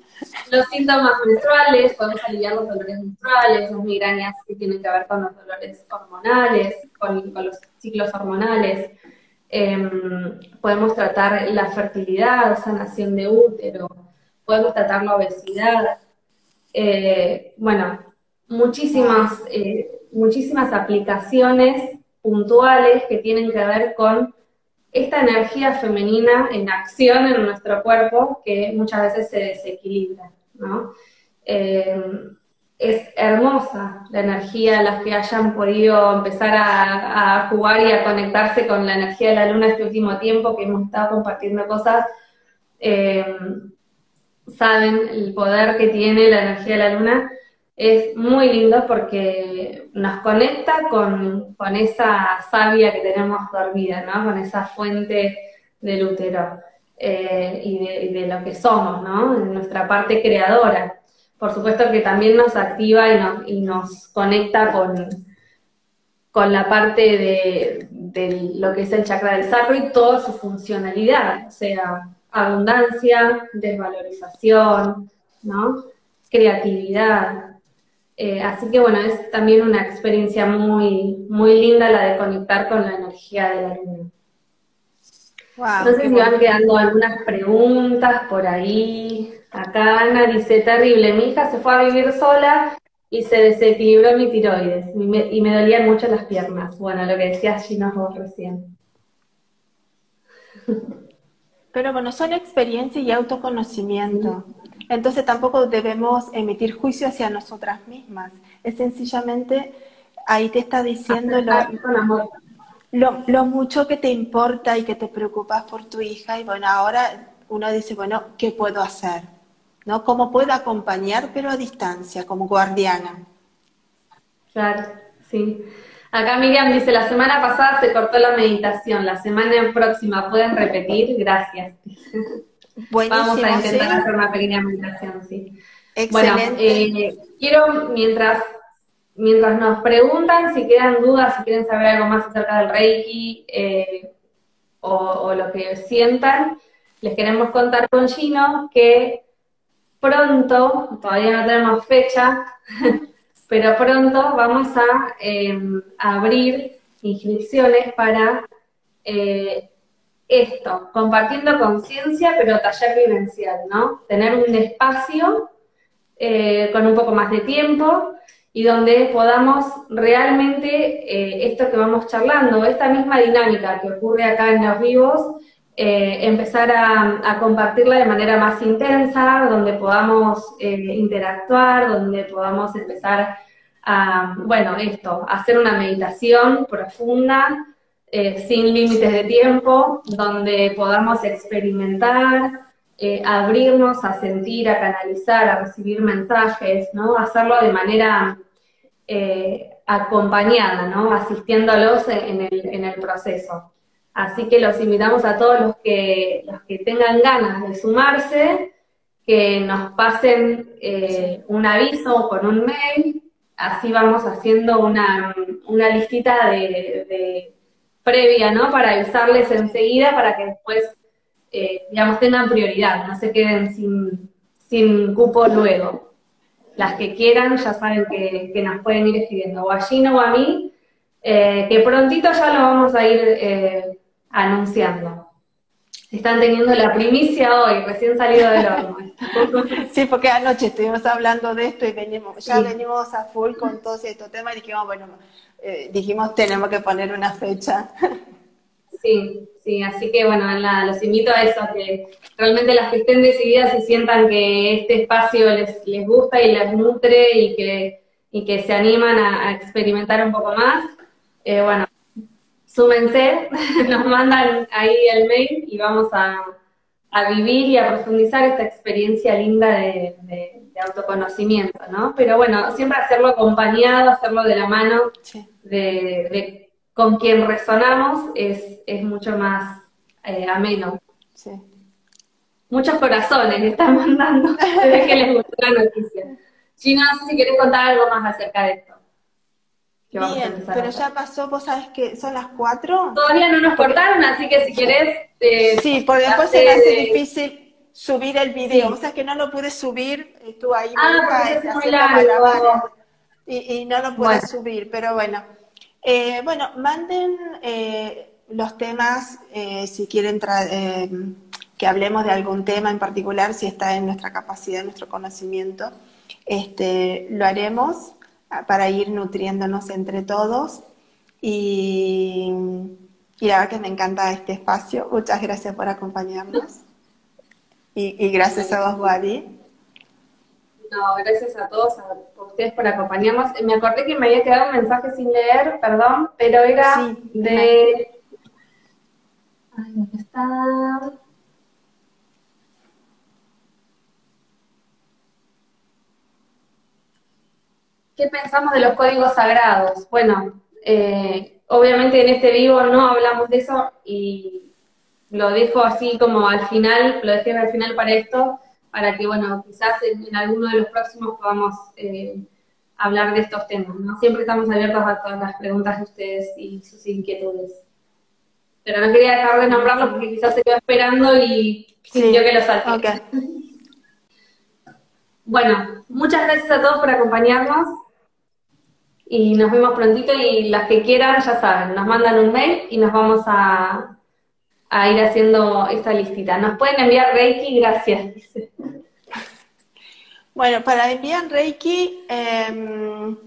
A: los síntomas menstruales, podemos aliviar los dolores menstruales, las migrañas que tienen que ver con los dolores hormonales, con, los ciclos hormonales. Em, podemos tratar la fertilidad, sanación de útero, podemos tratar la obesidad. Eh, bueno, muchísimas, eh, muchísimas aplicaciones puntuales que tienen que ver con esta energía femenina en acción en nuestro cuerpo que muchas veces se desequilibra. ¿no? Eh, es hermosa la energía, las que hayan podido empezar a, jugar y a conectarse con la energía de la luna este último tiempo, que hemos estado compartiendo cosas, eh, saben el poder que tiene la energía de la luna. Es muy lindo porque nos conecta con, esa savia que tenemos dormida, ¿no? Con esa fuente del útero. Eh, y, de, lo que somos, ¿no? En nuestra parte creadora. Por supuesto que también nos activa y nos, conecta con, con la parte de, lo que es el chakra del sacro y toda su funcionalidad, o sea, abundancia, desvalorización, ¿no? Creatividad. Eh, así que bueno, es también una experiencia muy, muy linda la de conectar con la energía de la luna no sé si van quedando algunas preguntas por ahí. Acá Ana dice, terrible, mi hija se fue a vivir sola y se desequilibró mi tiroides y me, dolían mucho las piernas. Bueno, lo que decías Gina vos recién.
B: Pero bueno, son experiencia y autoconocimiento. Entonces tampoco debemos emitir juicio hacia nosotras mismas. Es sencillamente, ahí te está diciendo lo, lo, lo, mucho que te importa y que te preocupas por tu hija y bueno, ahora uno dice, bueno, ¿qué puedo hacer? ¿No? ¿Cómo puedo acompañar pero a distancia, como guardiana?
A: Claro, Sí. Acá Miriam dice, la semana pasada se cortó la meditación, la semana próxima pueden repetir, gracias. Vamos a intentar hacer una pequeña meditación, sí. Bueno, eh, quiero, mientras, mientras nos preguntan si quedan dudas, si quieren saber algo más acerca del Reiki eh, o, lo que sientan, les queremos contar con Gino que pronto, todavía no tenemos fecha, (laughs) pero pronto vamos a, em, abrir inscripciones para eh, esto, compartiendo conciencia, pero taller vivencial, ¿no? Tener un espacio eh, con un poco más de tiempo y donde podamos realmente eh, esto que vamos charlando, esta misma dinámica que ocurre acá en los vivos, eh, empezar a, compartirla de manera más intensa, donde podamos interactuar, donde podamos empezar a, bueno, esto, hacer una meditación profunda, sin límites de tiempo, donde podamos experimentar, eh, abrirnos a sentir, a canalizar, a recibir mensajes, ¿no? Hacerlo de manera eh, acompañada, ¿no? Asistiéndolos en el, proceso. Así que los invitamos a todos los que, los que tengan ganas de sumarse, que nos pasen eh, un aviso con un mail, así vamos haciendo una, listita de, previa, ¿no? Para avisarles enseguida para que después eh, digamos, tengan prioridad, no se queden sin, sin cupo luego. Las que quieran ya saben que, nos pueden ir escribiendo, o a Gino o a mí, eh, que prontito ya lo vamos a ir eh, anunciando. Están teniendo la primicia hoy, recién salido del horno. (laughs)
B: Sí, porque anoche estuvimos hablando de esto y venimos, ya venimos a full con todos estos temas y dijimos, bueno, dijimos tenemos que poner una fecha. (laughs)
A: Sí, sí, así que bueno, los invito a eso, que realmente las que estén decididas y sientan que este espacio les, les gusta y les nutre y que, y que se animan a, experimentar un poco más, eh, bueno, súmense, (laughs) nos mandan ahí el mail y vamos a, vivir y a profundizar esta experiencia linda de, autoconocimiento, ¿no? Pero bueno, siempre hacerlo acompañado, hacerlo de la mano de con quien resonamos es, es mucho más eh, ameno. Sí. Muchos corazones están mandando (laughs) desde que les gustó la noticia. Gina, no sé si querés contar algo más acerca de esto.
B: Bien, pero ya pasó, vos sabes que son las cuatro.
A: Todavía no nos cortaron, así que si querés...
B: Eh, sí, porque después se me hace difícil subir el video. O sea que no lo pude subir, tú ahí
A: ah, me es muy largo.
B: Y, y, no lo pude subir, pero bueno. Eh, bueno, manden eh, los temas, eh, si quieren que hablemos de algún tema en particular, si está en nuestra capacidad, en nuestro conocimiento, este, lo haremos ah, para ir nutriéndonos entre todos. Y, la verdad que me encanta este espacio. Muchas gracias por acompañarnos. Y, gracias a vos, Wadi.
A: No, gracias a todos, a ustedes por acompañarnos. Me acordé que me había quedado un mensaje sin leer, perdón, pero era de... Ay, ¿dónde está? ¿Qué pensamos de los códigos sagrados? Bueno, eh, obviamente en este vivo no hablamos de eso y lo dejo así como al final, lo dejé al final para esto, para que, bueno, quizás en, alguno de los próximos podamos eh, hablar de estos temas, ¿no? Siempre estamos abiertos a todas las preguntas de ustedes y sus inquietudes. Pero no quería dejar de nombrarlos porque quizás se quedó esperando y sintió que lo salte. (laughs) Bueno, muchas gracias a todos por acompañarnos y nos vemos prontito y las que quieran, ya saben, nos mandan un mail y nos vamos a, a ir haciendo esta listita. Nos pueden enviar Reiki, gracias, dice.
B: Bueno, para enviar Reiki em,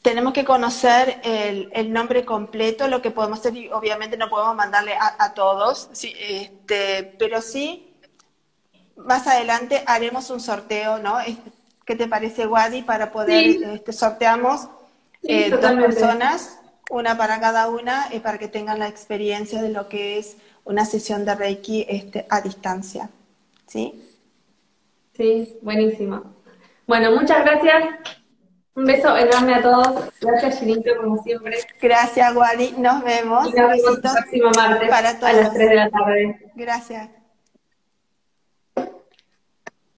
B: tenemos que conocer el, nombre completo, lo que podemos hacer, y obviamente no podemos mandarle a, todos, este, pero sí, más adelante haremos un sorteo, ¿no? ¿Qué te parece, Wadi? Para poder, este, sorteamos eh, dos personas una para cada una, y para que tengan la experiencia de lo que es una sesión de Reiki este, a distancia. ¿Sí?
A: Sí, buenísimo. Bueno, muchas gracias. Un beso enorme a todos. Gracias, Ginito, como siempre.
B: Gracias, Wadi. Nos vemos.
A: Y nos vemos el próximo martes
B: para
A: a las 3 de la tarde.
B: Gracias.